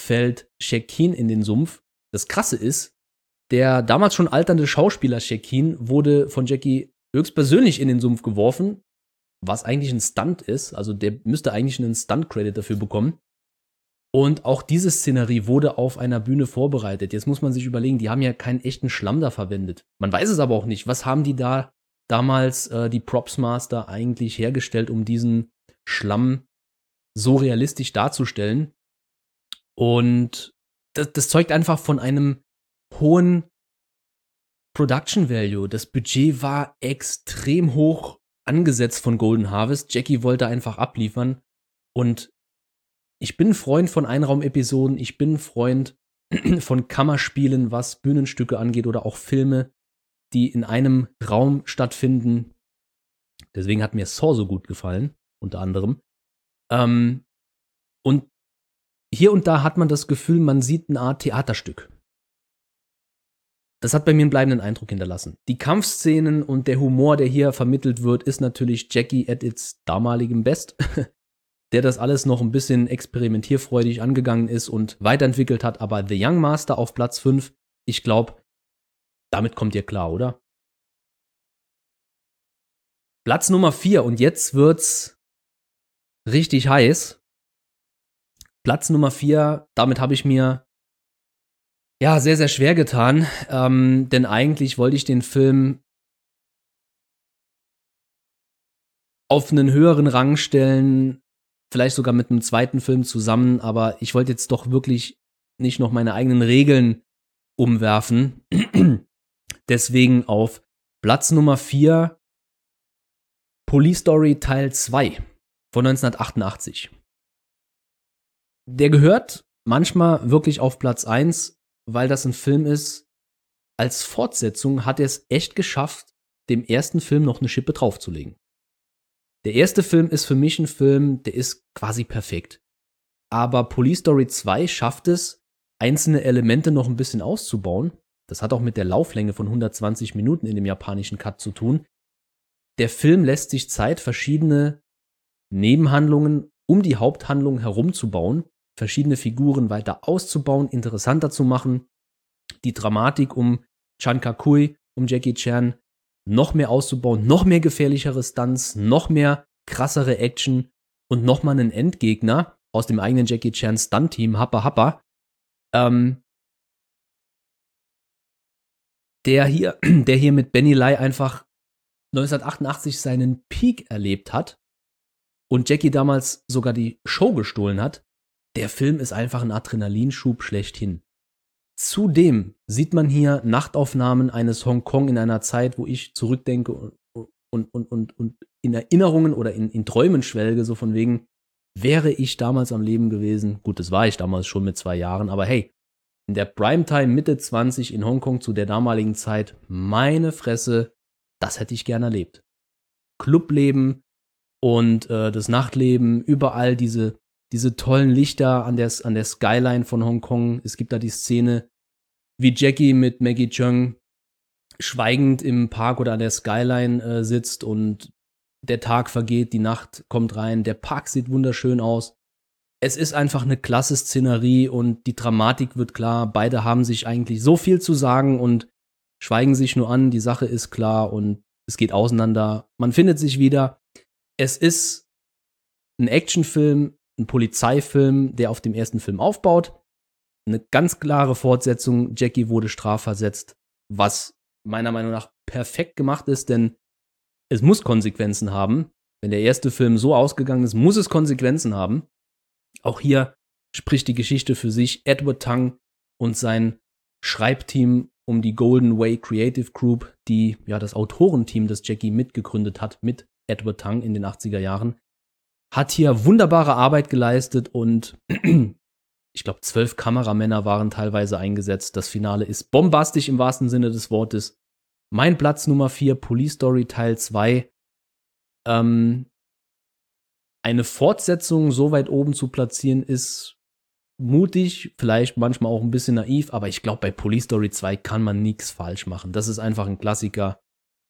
fällt Shekin in den Sumpf. Das Krasse ist, der damals schon alternde Schauspieler Shekin wurde von Jackie höchstpersönlich in den Sumpf geworfen, was eigentlich ein Stunt ist. Also der müsste eigentlich einen Stunt-Credit dafür bekommen. Und auch diese Szenerie wurde auf einer Bühne vorbereitet. Jetzt muss man sich überlegen, die haben ja keinen echten Schlamm da verwendet. Man weiß es aber auch nicht. Was haben die da damals äh, die Props Master eigentlich hergestellt, um diesen Schlamm so realistisch darzustellen. Und das, das zeugt einfach von einem hohen Production Value. Das Budget war extrem hoch angesetzt von Golden Harvest. Jackie wollte einfach abliefern. Und ich bin Freund von Einraumepisoden, ich bin Freund von Kammerspielen, was Bühnenstücke angeht oder auch Filme, die in einem Raum stattfinden. Deswegen hat mir Saw so gut gefallen, unter anderem. Ähm, und hier und da hat man das Gefühl, man sieht eine Art Theaterstück. Das hat bei mir einen bleibenden Eindruck hinterlassen. Die Kampfszenen und der Humor, der hier vermittelt wird, ist natürlich Jackie at its damaligem Best. der das alles noch ein bisschen experimentierfreudig angegangen ist und weiterentwickelt hat. Aber The Young Master auf Platz 5, ich glaube, damit kommt ihr klar, oder? Platz Nummer 4 und jetzt wird's richtig heiß. Platz Nummer 4, damit habe ich mir ja sehr, sehr schwer getan, ähm, denn eigentlich wollte ich den Film auf einen höheren Rang stellen, vielleicht sogar mit einem zweiten Film zusammen, aber ich wollte jetzt doch wirklich nicht noch meine eigenen Regeln umwerfen. Deswegen auf Platz Nummer 4 Police Story Teil 2 von 1988. Der gehört manchmal wirklich auf Platz 1, weil das ein Film ist. Als Fortsetzung hat er es echt geschafft, dem ersten Film noch eine Schippe draufzulegen. Der erste Film ist für mich ein Film, der ist quasi perfekt. Aber Police Story 2 schafft es, einzelne Elemente noch ein bisschen auszubauen. Das hat auch mit der Lauflänge von 120 Minuten in dem japanischen Cut zu tun. Der Film lässt sich Zeit, verschiedene Nebenhandlungen um die Haupthandlung herumzubauen, verschiedene Figuren weiter auszubauen, interessanter zu machen, die Dramatik um Chan Kakui, um Jackie Chan noch mehr auszubauen, noch mehr gefährlichere Stunts, noch mehr krassere Action und noch mal einen Endgegner aus dem eigenen Jackie Chan Stunt-Team, Happa Happa, ähm, der hier, der hier mit Benny Lai einfach 1988 seinen Peak erlebt hat und Jackie damals sogar die Show gestohlen hat, der Film ist einfach ein Adrenalinschub schlechthin. Zudem sieht man hier Nachtaufnahmen eines Hongkong in einer Zeit, wo ich zurückdenke und, und, und, und, und in Erinnerungen oder in, in Träumen schwelge, so von wegen, wäre ich damals am Leben gewesen. Gut, das war ich damals schon mit zwei Jahren, aber hey, in der Primetime Mitte 20 in Hongkong zu der damaligen Zeit, meine Fresse, das hätte ich gern erlebt. Clubleben und äh, das Nachtleben, überall diese diese tollen Lichter an der, an der Skyline von Hongkong. Es gibt da die Szene, wie Jackie mit Maggie Chung schweigend im Park oder an der Skyline äh, sitzt und der Tag vergeht, die Nacht kommt rein, der Park sieht wunderschön aus. Es ist einfach eine klasse Szenerie und die Dramatik wird klar. Beide haben sich eigentlich so viel zu sagen und schweigen sich nur an. Die Sache ist klar und es geht auseinander. Man findet sich wieder. Es ist ein Actionfilm ein Polizeifilm, der auf dem ersten Film aufbaut. Eine ganz klare Fortsetzung. Jackie wurde strafversetzt, was meiner Meinung nach perfekt gemacht ist, denn es muss Konsequenzen haben. Wenn der erste Film so ausgegangen ist, muss es Konsequenzen haben. Auch hier spricht die Geschichte für sich. Edward Tang und sein Schreibteam um die Golden Way Creative Group, die ja das Autorenteam, das Jackie mitgegründet hat, mit Edward Tang in den 80er Jahren, hat hier wunderbare Arbeit geleistet und ich glaube, zwölf Kameramänner waren teilweise eingesetzt. Das Finale ist bombastisch im wahrsten Sinne des Wortes. Mein Platz Nummer 4, Police Story Teil 2. Ähm, eine Fortsetzung so weit oben zu platzieren, ist mutig, vielleicht manchmal auch ein bisschen naiv, aber ich glaube, bei Police Story 2 kann man nichts falsch machen. Das ist einfach ein Klassiker,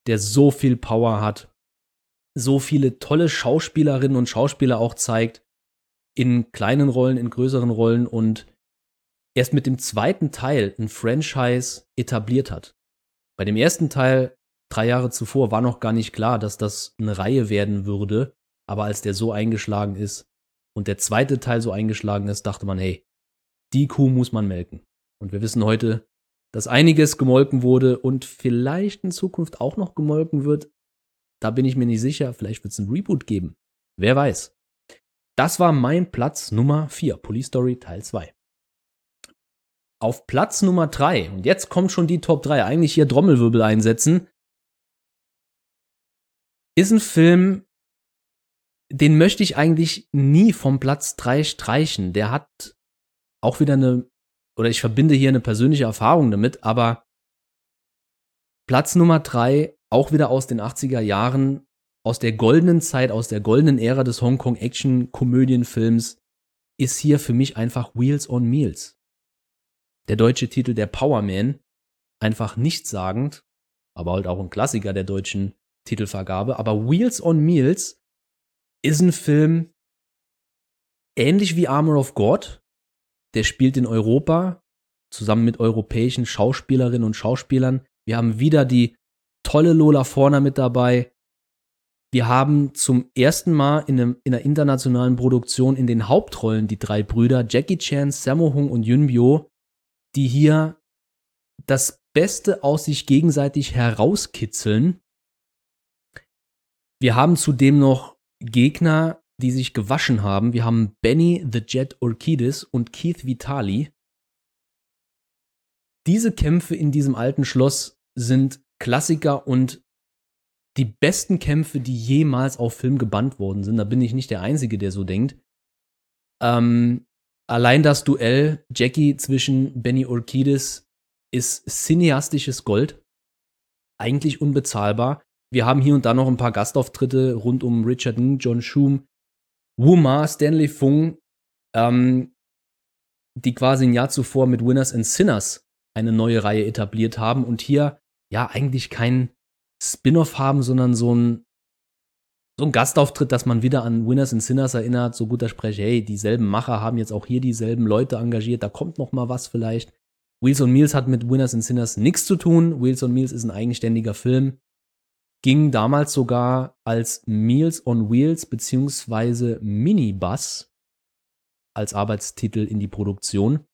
der so viel Power hat so viele tolle Schauspielerinnen und Schauspieler auch zeigt, in kleinen Rollen, in größeren Rollen und erst mit dem zweiten Teil ein Franchise etabliert hat. Bei dem ersten Teil, drei Jahre zuvor, war noch gar nicht klar, dass das eine Reihe werden würde, aber als der so eingeschlagen ist und der zweite Teil so eingeschlagen ist, dachte man, hey, die Kuh muss man melken. Und wir wissen heute, dass einiges gemolken wurde und vielleicht in Zukunft auch noch gemolken wird, da bin ich mir nicht sicher. Vielleicht wird es ein Reboot geben. Wer weiß. Das war mein Platz Nummer 4, Police Story Teil 2. Auf Platz Nummer 3, und jetzt kommt schon die Top 3, eigentlich hier Trommelwirbel einsetzen, ist ein Film, den möchte ich eigentlich nie vom Platz 3 streichen. Der hat auch wieder eine, oder ich verbinde hier eine persönliche Erfahrung damit, aber Platz Nummer 3, auch wieder aus den 80er Jahren, aus der goldenen Zeit, aus der goldenen Ära des Hongkong-Action-Komödienfilms, ist hier für mich einfach Wheels on Meals. Der deutsche Titel der Power Man, einfach nichtssagend, aber halt auch ein Klassiker der deutschen Titelvergabe. Aber Wheels on Meals ist ein Film ähnlich wie Armor of God. Der spielt in Europa zusammen mit europäischen Schauspielerinnen und Schauspielern. Wir haben wieder die tolle Lola Forner mit dabei. Wir haben zum ersten Mal in, einem, in einer internationalen Produktion in den Hauptrollen die drei Brüder Jackie Chan, Sammo Hung und Yun Bio, die hier das Beste aus sich gegenseitig herauskitzeln. Wir haben zudem noch Gegner, die sich gewaschen haben. Wir haben Benny the Jet Orchidis und Keith Vitali. Diese Kämpfe in diesem alten Schloss sind Klassiker und die besten Kämpfe, die jemals auf Film gebannt worden sind. Da bin ich nicht der Einzige, der so denkt. Ähm, allein das Duell Jackie zwischen Benny Orchidis ist cineastisches Gold. Eigentlich unbezahlbar. Wir haben hier und da noch ein paar Gastauftritte rund um Richard Ng, John Schum, Wu Ma, Stanley Fung, ähm, die quasi ein Jahr zuvor mit Winners and Sinners eine neue Reihe etabliert haben und hier ja eigentlich kein Spin-off haben, sondern so ein so ein Gastauftritt, dass man wieder an Winners and Sinners erinnert, so guter Sprecher, hey, dieselben Macher haben jetzt auch hier dieselben Leute engagiert, da kommt noch mal was vielleicht. Wheels on Meals hat mit Winners and Sinners nichts zu tun. Wheels on Meals ist ein eigenständiger Film. Ging damals sogar als Meals on Wheels beziehungsweise Minibus als Arbeitstitel in die Produktion,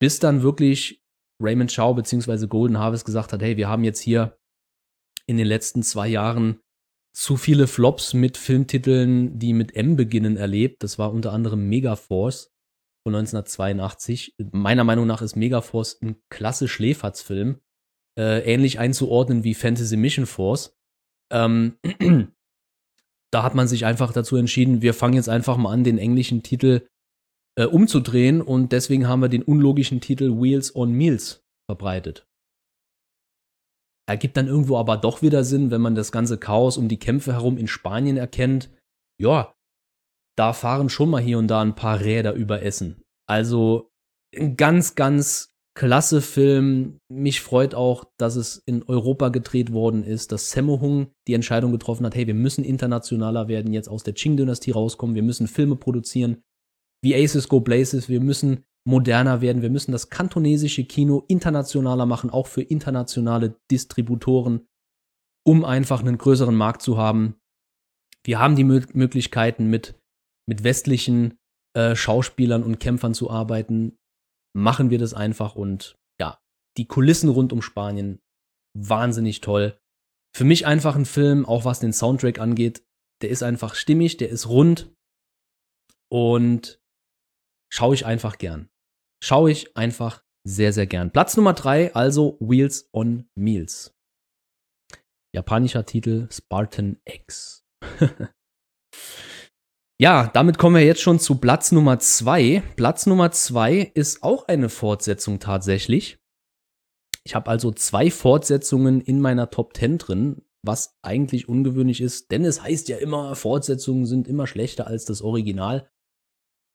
bis dann wirklich Raymond Chow beziehungsweise Golden Harvest gesagt hat, hey, wir haben jetzt hier in den letzten zwei Jahren zu viele Flops mit Filmtiteln, die mit M beginnen, erlebt. Das war unter anderem Megaforce von 1982. Meiner Meinung nach ist Megaforce ein klasse Schläferzfilm. Äh, ähnlich einzuordnen wie Fantasy Mission Force. Ähm, da hat man sich einfach dazu entschieden, wir fangen jetzt einfach mal an, den englischen Titel äh, umzudrehen und deswegen haben wir den unlogischen Titel Wheels on Meals verbreitet. Ergibt dann irgendwo aber doch wieder Sinn, wenn man das ganze Chaos um die Kämpfe herum in Spanien erkennt. Ja, da fahren schon mal hier und da ein paar Räder über Essen. Also ein ganz, ganz klasse Film. Mich freut auch, dass es in Europa gedreht worden ist, dass Sammo Hung die Entscheidung getroffen hat, hey, wir müssen internationaler werden, jetzt aus der Qing-Dynastie rauskommen, wir müssen Filme produzieren, wie Aces Go Blazes, wir müssen moderner werden. Wir müssen das kantonesische Kino internationaler machen, auch für internationale Distributoren, um einfach einen größeren Markt zu haben. Wir haben die Möglichkeiten, mit, mit westlichen äh, Schauspielern und Kämpfern zu arbeiten. Machen wir das einfach und ja, die Kulissen rund um Spanien, wahnsinnig toll. Für mich einfach ein Film, auch was den Soundtrack angeht, der ist einfach stimmig, der ist rund und schaue ich einfach gern schaue ich einfach sehr, sehr gern. Platz Nummer drei, also Wheels on Meals. Japanischer Titel Spartan X. ja, damit kommen wir jetzt schon zu Platz Nummer zwei. Platz Nummer zwei ist auch eine Fortsetzung tatsächlich. Ich habe also zwei Fortsetzungen in meiner Top 10 drin, was eigentlich ungewöhnlich ist, denn es heißt ja immer, Fortsetzungen sind immer schlechter als das Original.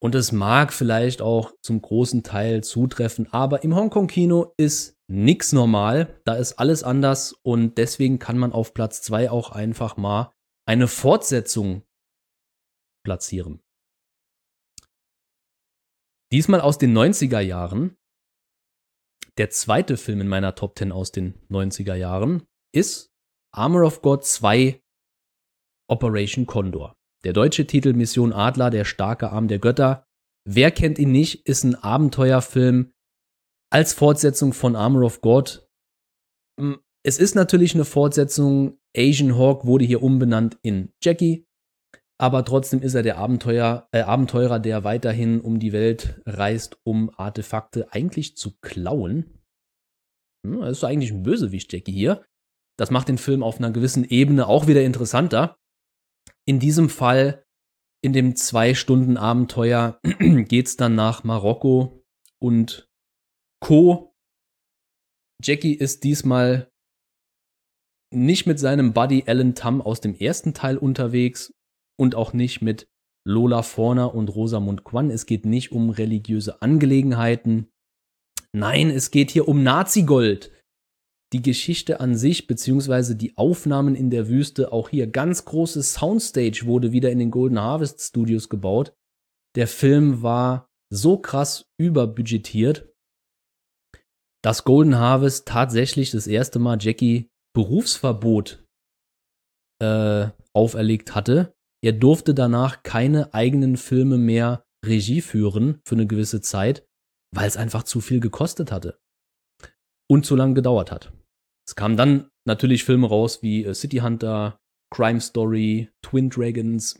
Und es mag vielleicht auch zum großen Teil zutreffen, aber im Hongkong-Kino ist nichts normal. Da ist alles anders und deswegen kann man auf Platz 2 auch einfach mal eine Fortsetzung platzieren. Diesmal aus den 90er Jahren. Der zweite Film in meiner Top 10 aus den 90er Jahren ist Armor of God 2 Operation Condor. Der deutsche Titel Mission Adler, der starke Arm der Götter. Wer kennt ihn nicht, ist ein Abenteuerfilm als Fortsetzung von Armor of God. Hm, es ist natürlich eine Fortsetzung. Asian Hawk wurde hier umbenannt in Jackie. Aber trotzdem ist er der Abenteuer, äh, Abenteurer, der weiterhin um die Welt reist, um Artefakte eigentlich zu klauen. Hm, das ist eigentlich ein Bösewicht, Jackie hier. Das macht den Film auf einer gewissen Ebene auch wieder interessanter. In diesem Fall In dem zwei Stunden Abenteuer geht's dann nach Marokko und Co. Jackie ist diesmal nicht mit seinem Buddy Alan Tam aus dem ersten Teil unterwegs und auch nicht mit Lola Forner und Rosamund Kwan. Es geht nicht um religiöse Angelegenheiten. Nein, es geht hier um Nazi-Gold. Die Geschichte an sich, beziehungsweise die Aufnahmen in der Wüste, auch hier ganz großes Soundstage wurde wieder in den Golden Harvest Studios gebaut. Der Film war so krass überbudgetiert, dass Golden Harvest tatsächlich das erste Mal Jackie Berufsverbot äh, auferlegt hatte. Er durfte danach keine eigenen Filme mehr Regie führen für eine gewisse Zeit, weil es einfach zu viel gekostet hatte und zu lange gedauert hat. Es kamen dann natürlich Filme raus wie äh, City Hunter, Crime Story, Twin Dragons,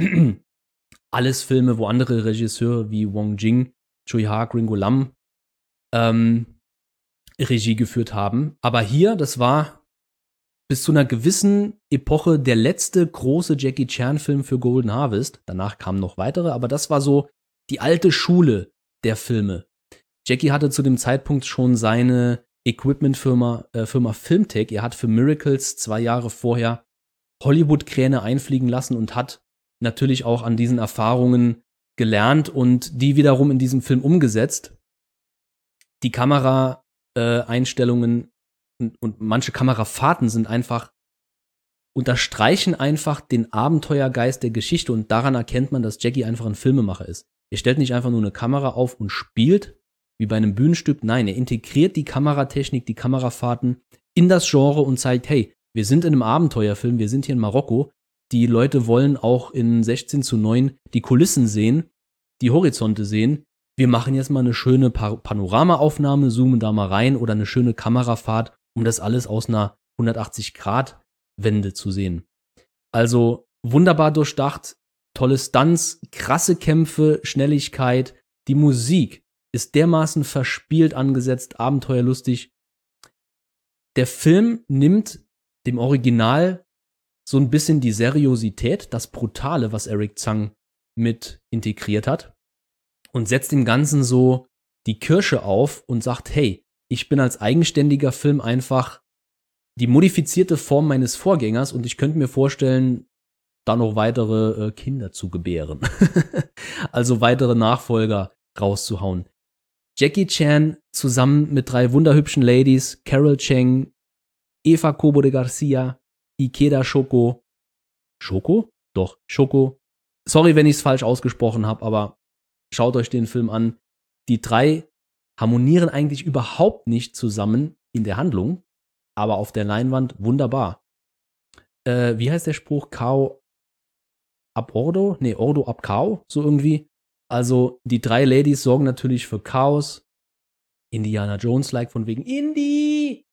alles Filme, wo andere Regisseure wie Wong Jing, Chui Ha, Gringo Lam ähm, Regie geführt haben. Aber hier, das war bis zu einer gewissen Epoche der letzte große Jackie Chan-Film für Golden Harvest. Danach kamen noch weitere, aber das war so die alte Schule der Filme. Jackie hatte zu dem Zeitpunkt schon seine Equipment-Firma äh, Firma Filmtech. Er hat für Miracles zwei Jahre vorher Hollywood-Kräne einfliegen lassen und hat natürlich auch an diesen Erfahrungen gelernt und die wiederum in diesem Film umgesetzt. Die Kameraeinstellungen und, und manche Kamerafahrten sind einfach unterstreichen einfach den Abenteuergeist der Geschichte und daran erkennt man, dass Jackie einfach ein Filmemacher ist. Er stellt nicht einfach nur eine Kamera auf und spielt, wie bei einem Bühnenstück. Nein, er integriert die Kameratechnik, die Kamerafahrten in das Genre und zeigt, hey, wir sind in einem Abenteuerfilm, wir sind hier in Marokko. Die Leute wollen auch in 16 zu 9 die Kulissen sehen, die Horizonte sehen. Wir machen jetzt mal eine schöne Panoramaaufnahme, zoomen da mal rein oder eine schöne Kamerafahrt, um das alles aus einer 180 Grad Wende zu sehen. Also wunderbar durchdacht, tolle Stunts, krasse Kämpfe, Schnelligkeit, die Musik ist dermaßen verspielt angesetzt, abenteuerlustig. Der Film nimmt dem Original so ein bisschen die Seriosität, das Brutale, was Eric Zhang mit integriert hat und setzt dem Ganzen so die Kirsche auf und sagt, hey, ich bin als eigenständiger Film einfach die modifizierte Form meines Vorgängers und ich könnte mir vorstellen, da noch weitere äh, Kinder zu gebären. also weitere Nachfolger rauszuhauen. Jackie Chan zusammen mit drei wunderhübschen Ladies, Carol Cheng, Eva Cobo de Garcia, Ikeda Shoko. Shoko? Doch, Shoko. Sorry, wenn ich es falsch ausgesprochen habe, aber schaut euch den Film an. Die drei harmonieren eigentlich überhaupt nicht zusammen in der Handlung, aber auf der Leinwand wunderbar. Äh, wie heißt der Spruch? Kao ab Ordo? Nee, Ordo ab Kao, so irgendwie. Also die drei Ladies sorgen natürlich für Chaos. Indiana Jones-like von wegen Indie.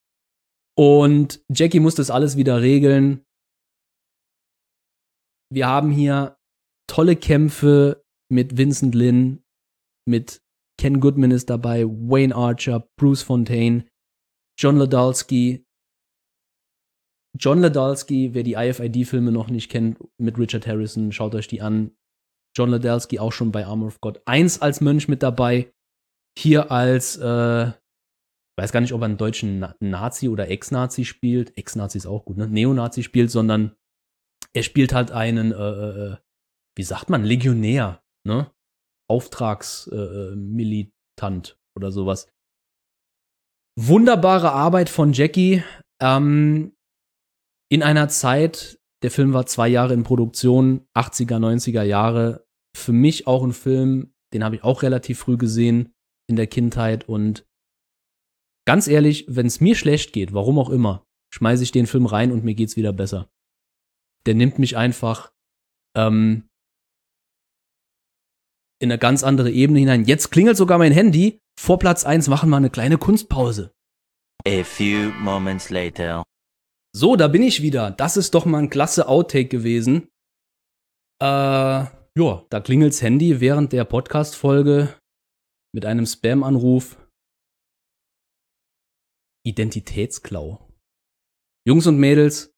Und Jackie muss das alles wieder regeln. Wir haben hier tolle Kämpfe mit Vincent Lin, mit Ken Goodman ist dabei, Wayne Archer, Bruce Fontaine, John Ladalski. John Ladalski, wer die IFID-Filme noch nicht kennt, mit Richard Harrison, schaut euch die an. John Ladelsky auch schon bei Armor of God 1 als Mönch mit dabei. Hier als, äh, weiß gar nicht, ob er einen deutschen Nazi oder Ex-Nazi spielt. Ex-Nazi ist auch gut, ne? Neonazi spielt, sondern er spielt halt einen, äh, äh, äh wie sagt man, Legionär, ne? Auftragsmilitant äh, oder sowas. Wunderbare Arbeit von Jackie. Ähm, in einer Zeit, der Film war zwei Jahre in Produktion, 80er, 90er Jahre, für mich auch ein Film, den habe ich auch relativ früh gesehen in der Kindheit und ganz ehrlich, wenn es mir schlecht geht, warum auch immer, schmeiße ich den Film rein und mir geht's wieder besser. Der nimmt mich einfach ähm, in eine ganz andere Ebene hinein. Jetzt klingelt sogar mein Handy. Vor Platz 1 machen wir eine kleine Kunstpause. A few moments later. So, da bin ich wieder. Das ist doch mal ein klasse Outtake gewesen. Äh, ja, da klingelt's Handy während der Podcast-Folge mit einem Spam-Anruf. Identitätsklau. Jungs und Mädels,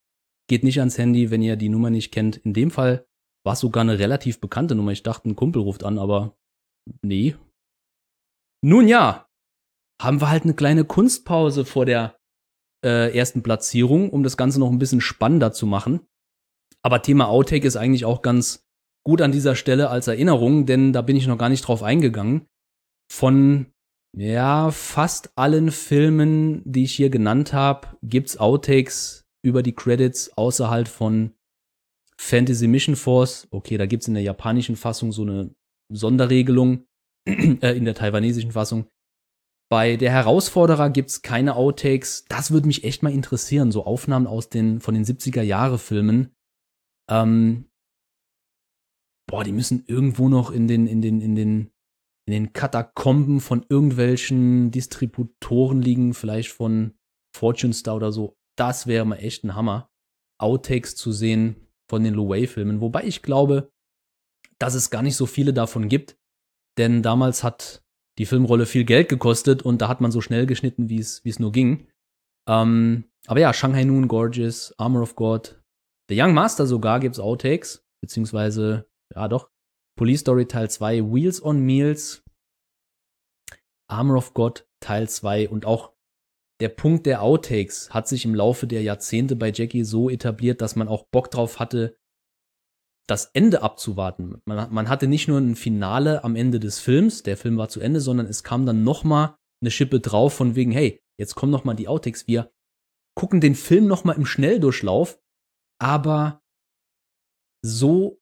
geht nicht ans Handy, wenn ihr die Nummer nicht kennt. In dem Fall war sogar eine relativ bekannte Nummer. Ich dachte, ein Kumpel ruft an, aber nee. Nun ja, haben wir halt eine kleine Kunstpause vor der äh, ersten Platzierung, um das Ganze noch ein bisschen spannender zu machen. Aber Thema Outtake ist eigentlich auch ganz gut an dieser Stelle als Erinnerung, denn da bin ich noch gar nicht drauf eingegangen. Von ja, fast allen Filmen, die ich hier genannt habe, gibt's Outtakes über die Credits außerhalb von Fantasy Mission Force. Okay, da gibt's in der japanischen Fassung so eine Sonderregelung, äh, in der taiwanesischen Fassung. Bei der Herausforderer gibt's keine Outtakes. Das würde mich echt mal interessieren, so Aufnahmen aus den von den 70er Jahre Filmen. Ähm, boah, die müssen irgendwo noch in den in den in den in den Katakomben von irgendwelchen Distributoren liegen, vielleicht von Fortune Star oder so. Das wäre mal echt ein Hammer, Outtakes zu sehen von den Louis-Filmen. Wobei ich glaube, dass es gar nicht so viele davon gibt, denn damals hat die Filmrolle viel Geld gekostet und da hat man so schnell geschnitten, wie es es nur ging. Ähm, aber ja, Shanghai Noon, Gorgeous, Armor of God, The Young Master sogar gibt's Outtakes, beziehungsweise ja doch Police Story Teil 2, Wheels on Meals, Armor of God Teil 2 und auch der Punkt der Outtakes hat sich im Laufe der Jahrzehnte bei Jackie so etabliert, dass man auch Bock drauf hatte, das Ende abzuwarten. Man, man hatte nicht nur ein Finale am Ende des Films, der Film war zu Ende, sondern es kam dann noch mal eine Schippe drauf von wegen, hey, jetzt kommen noch mal die Outtakes, wir gucken den Film noch mal im Schnelldurchlauf, aber so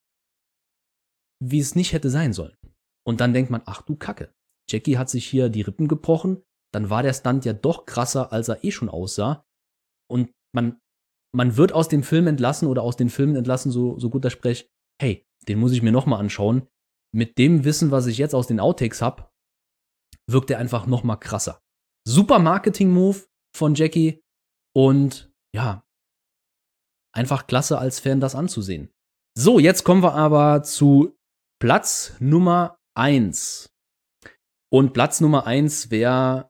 wie es nicht hätte sein sollen. Und dann denkt man, ach du Kacke, Jackie hat sich hier die Rippen gebrochen, dann war der Stunt ja doch krasser, als er eh schon aussah. Und man, man wird aus dem Film entlassen oder aus den Filmen entlassen, so, so gut der Sprech, hey, den muss ich mir nochmal anschauen. Mit dem Wissen, was ich jetzt aus den Outtakes hab, wirkt er einfach nochmal krasser. Super Marketing-Move von Jackie und ja, einfach klasse als Fan das anzusehen. So, jetzt kommen wir aber zu Platz Nummer eins Und Platz Nummer eins wer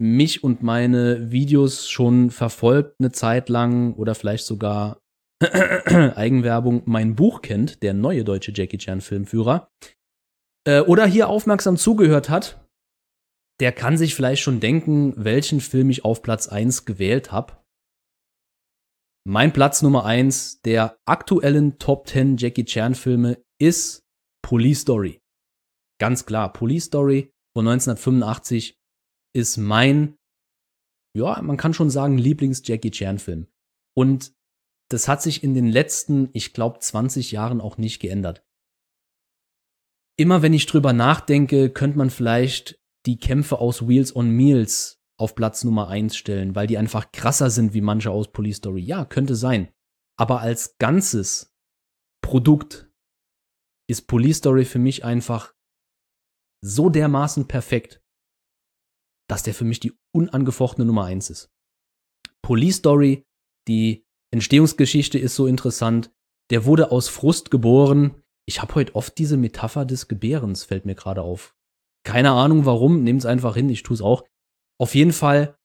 mich und meine Videos schon verfolgt eine Zeit lang oder vielleicht sogar Eigenwerbung mein Buch kennt, der neue deutsche Jackie Chan Filmführer, äh, oder hier aufmerksam zugehört hat, der kann sich vielleicht schon denken, welchen Film ich auf Platz eins gewählt habe. Mein Platz Nummer eins der aktuellen Top 10 Jackie Chan Filme ist Police Story. Ganz klar, Police Story von 1985 ist mein, ja, man kann schon sagen, Lieblings-Jackie Chan-Film. Und das hat sich in den letzten, ich glaube, 20 Jahren auch nicht geändert. Immer wenn ich drüber nachdenke, könnte man vielleicht die Kämpfe aus Wheels on Meals auf Platz Nummer 1 stellen, weil die einfach krasser sind wie manche aus Police Story. Ja, könnte sein. Aber als ganzes Produkt ist Police Story für mich einfach so dermaßen perfekt, dass der für mich die unangefochtene Nummer eins ist. Police Story, die Entstehungsgeschichte ist so interessant. Der wurde aus Frust geboren. Ich habe heute oft diese Metapher des Gebärens, fällt mir gerade auf. Keine Ahnung warum, nehmt's einfach hin, ich tue es auch. Auf jeden Fall,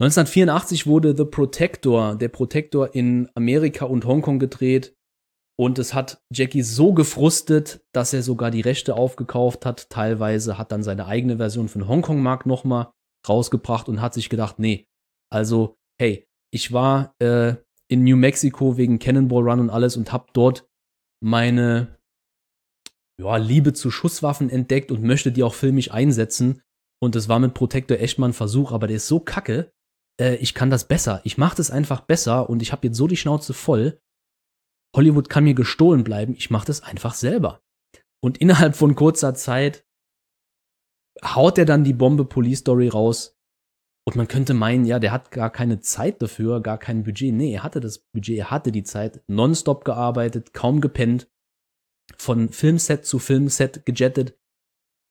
1984 wurde The Protector, der Protector in Amerika und Hongkong gedreht. Und es hat Jackie so gefrustet, dass er sogar die Rechte aufgekauft hat. Teilweise hat dann seine eigene Version für den Hongkong-Markt nochmal rausgebracht und hat sich gedacht, nee, also, hey, ich war äh, in New Mexico wegen Cannonball Run und alles und hab dort meine ja, Liebe zu Schusswaffen entdeckt und möchte die auch filmisch einsetzen. Und das war mit Protector echt mal ein Versuch, aber der ist so kacke. Äh, ich kann das besser. Ich mach das einfach besser und ich habe jetzt so die Schnauze voll. Hollywood kann mir gestohlen bleiben, ich mache das einfach selber. Und innerhalb von kurzer Zeit haut er dann die Bombe Police Story raus. Und man könnte meinen, ja, der hat gar keine Zeit dafür, gar kein Budget. Nee, er hatte das Budget, er hatte die Zeit, nonstop gearbeitet, kaum gepennt, von Filmset zu Filmset gejettet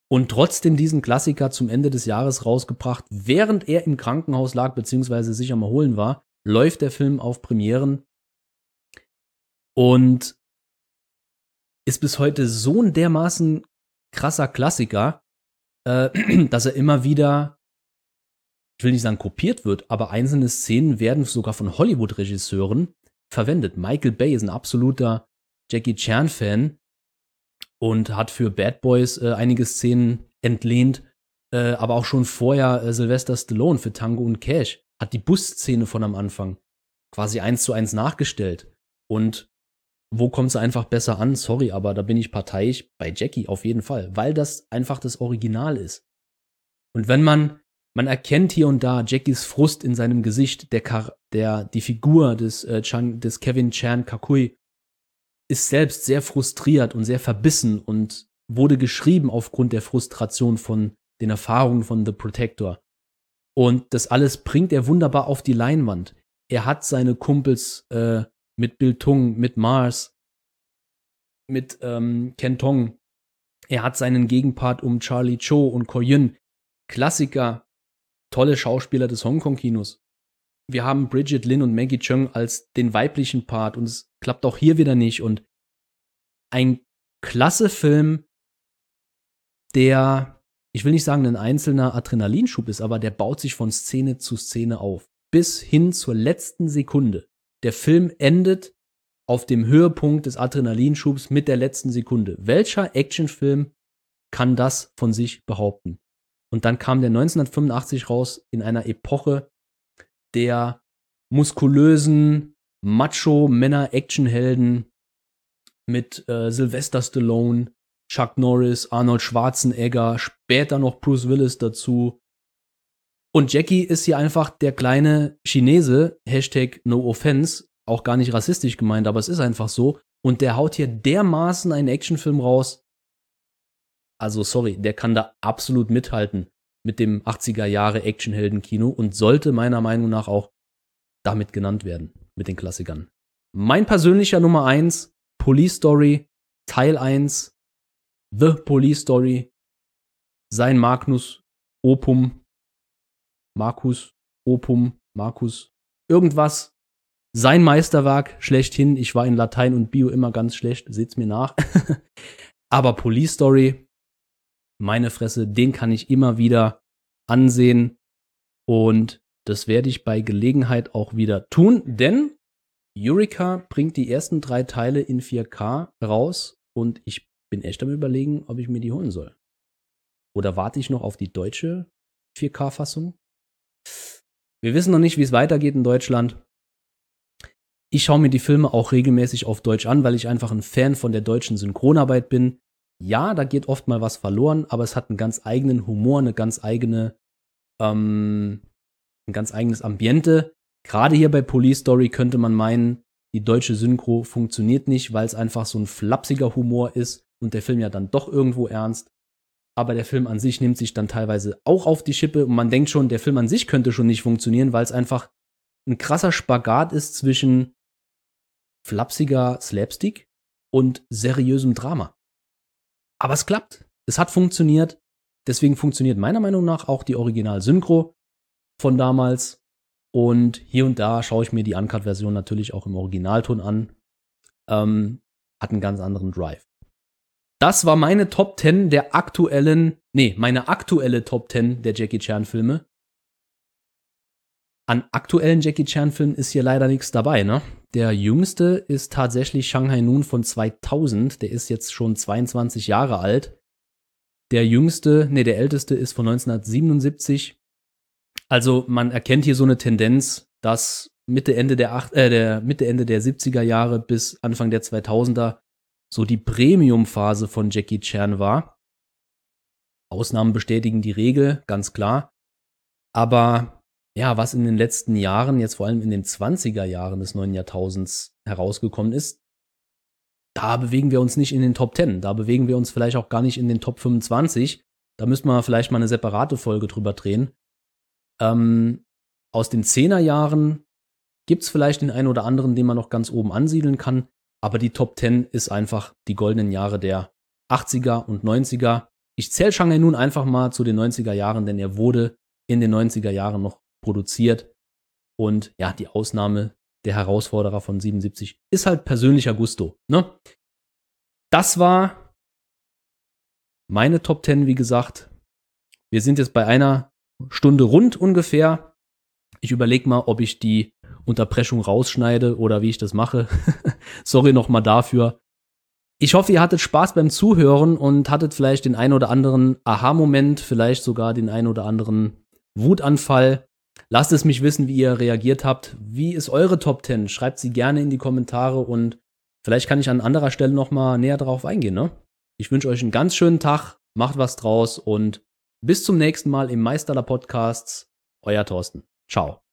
und trotzdem diesen Klassiker zum Ende des Jahres rausgebracht, während er im Krankenhaus lag, beziehungsweise sich am Erholen war, läuft der Film auf Premieren und ist bis heute so ein dermaßen krasser Klassiker, äh, dass er immer wieder, ich will nicht sagen kopiert wird, aber einzelne Szenen werden sogar von Hollywood-Regisseuren verwendet. Michael Bay ist ein absoluter Jackie Chan-Fan und hat für Bad Boys äh, einige Szenen entlehnt, äh, aber auch schon vorher äh, Sylvester Stallone für Tango und Cash hat die Busszene von am Anfang quasi eins zu eins nachgestellt. Und wo kommt sie einfach besser an? Sorry, aber da bin ich parteiisch bei Jackie auf jeden Fall, weil das einfach das Original ist. Und wenn man, man erkennt hier und da Jackies Frust in seinem Gesicht, der, der die Figur des, äh, Chan, des Kevin Chan Kakui ist selbst sehr frustriert und sehr verbissen und wurde geschrieben aufgrund der Frustration von den Erfahrungen von The Protector. Und das alles bringt er wunderbar auf die Leinwand. Er hat seine Kumpels äh, mit Bill Tung, mit Mars, mit ähm, Ken Tong. Er hat seinen Gegenpart um Charlie Cho und Ko Yun. Klassiker, tolle Schauspieler des Hongkong-Kinos. Wir haben Bridget Lin und Maggie Chung als den weiblichen Part und es klappt auch hier wieder nicht. Und ein klasse Film, der, ich will nicht sagen, ein einzelner Adrenalinschub ist, aber der baut sich von Szene zu Szene auf. Bis hin zur letzten Sekunde. Der Film endet auf dem Höhepunkt des Adrenalinschubs mit der letzten Sekunde. Welcher Actionfilm kann das von sich behaupten? Und dann kam der 1985 raus in einer Epoche der muskulösen Macho-Männer-Actionhelden mit äh, Sylvester Stallone, Chuck Norris, Arnold Schwarzenegger, später noch Bruce Willis dazu. Und Jackie ist hier einfach der kleine Chinese, Hashtag No Offense, auch gar nicht rassistisch gemeint, aber es ist einfach so. Und der haut hier dermaßen einen Actionfilm raus. Also sorry, der kann da absolut mithalten mit dem 80er Jahre Actionhelden-Kino und sollte meiner Meinung nach auch damit genannt werden, mit den Klassikern. Mein persönlicher Nummer 1, Police Story, Teil 1, The Police Story, sein Magnus Opum, Markus Opum, Markus, irgendwas, sein Meisterwerk schlechthin. Ich war in Latein und Bio immer ganz schlecht, seht's mir nach. Aber Police Story, meine Fresse, den kann ich immer wieder ansehen und das werde ich bei Gelegenheit auch wieder tun, denn Eureka bringt die ersten drei Teile in 4K raus und ich bin echt am überlegen, ob ich mir die holen soll. Oder warte ich noch auf die deutsche 4K-Fassung? Wir wissen noch nicht, wie es weitergeht in Deutschland. Ich schaue mir die Filme auch regelmäßig auf Deutsch an, weil ich einfach ein Fan von der deutschen Synchronarbeit bin. Ja, da geht oft mal was verloren, aber es hat einen ganz eigenen Humor, eine ganz eigene, ähm, ein ganz eigenes Ambiente. Gerade hier bei Police Story könnte man meinen, die deutsche Synchro funktioniert nicht, weil es einfach so ein flapsiger Humor ist und der Film ja dann doch irgendwo ernst. Aber der Film an sich nimmt sich dann teilweise auch auf die Schippe und man denkt schon, der Film an sich könnte schon nicht funktionieren, weil es einfach ein krasser Spagat ist zwischen flapsiger Slapstick und seriösem Drama. Aber es klappt. Es hat funktioniert. Deswegen funktioniert meiner Meinung nach auch die Original-Synchro von damals. Und hier und da schaue ich mir die Uncut-Version natürlich auch im Originalton an. Ähm, hat einen ganz anderen Drive. Das war meine Top 10 der aktuellen, nee, meine aktuelle Top 10 der Jackie Chan Filme. An aktuellen Jackie Chan Filmen ist hier leider nichts dabei, ne? Der jüngste ist tatsächlich Shanghai Noon von 2000, der ist jetzt schon 22 Jahre alt. Der jüngste, nee, der älteste ist von 1977. Also man erkennt hier so eine Tendenz, dass Mitte Ende der, acht, äh, der Mitte Ende der 70er Jahre bis Anfang der 2000er so die Premium-Phase von Jackie Chan war. Ausnahmen bestätigen die Regel, ganz klar. Aber ja, was in den letzten Jahren, jetzt vor allem in den 20er Jahren des neuen Jahrtausends herausgekommen ist, da bewegen wir uns nicht in den Top 10. Da bewegen wir uns vielleicht auch gar nicht in den Top 25. Da müssten wir vielleicht mal eine separate Folge drüber drehen. Ähm, aus den 10er Jahren gibt es vielleicht den einen oder anderen, den man noch ganz oben ansiedeln kann. Aber die Top 10 ist einfach die goldenen Jahre der 80er und 90er. Ich zähle Shanghai nun einfach mal zu den 90er Jahren, denn er wurde in den 90er Jahren noch produziert. Und ja, die Ausnahme der Herausforderer von 77 ist halt persönlicher Gusto. Ne? Das war meine Top 10, wie gesagt. Wir sind jetzt bei einer Stunde rund ungefähr. Ich überlege mal, ob ich die Unterbrechung rausschneide oder wie ich das mache. Sorry nochmal dafür. Ich hoffe, ihr hattet Spaß beim Zuhören und hattet vielleicht den ein oder anderen Aha-Moment, vielleicht sogar den ein oder anderen Wutanfall. Lasst es mich wissen, wie ihr reagiert habt. Wie ist eure Top 10? Schreibt sie gerne in die Kommentare und vielleicht kann ich an anderer Stelle nochmal näher darauf eingehen. Ne? Ich wünsche euch einen ganz schönen Tag, macht was draus und bis zum nächsten Mal im Meisterler Podcasts. Euer Thorsten. Ciao.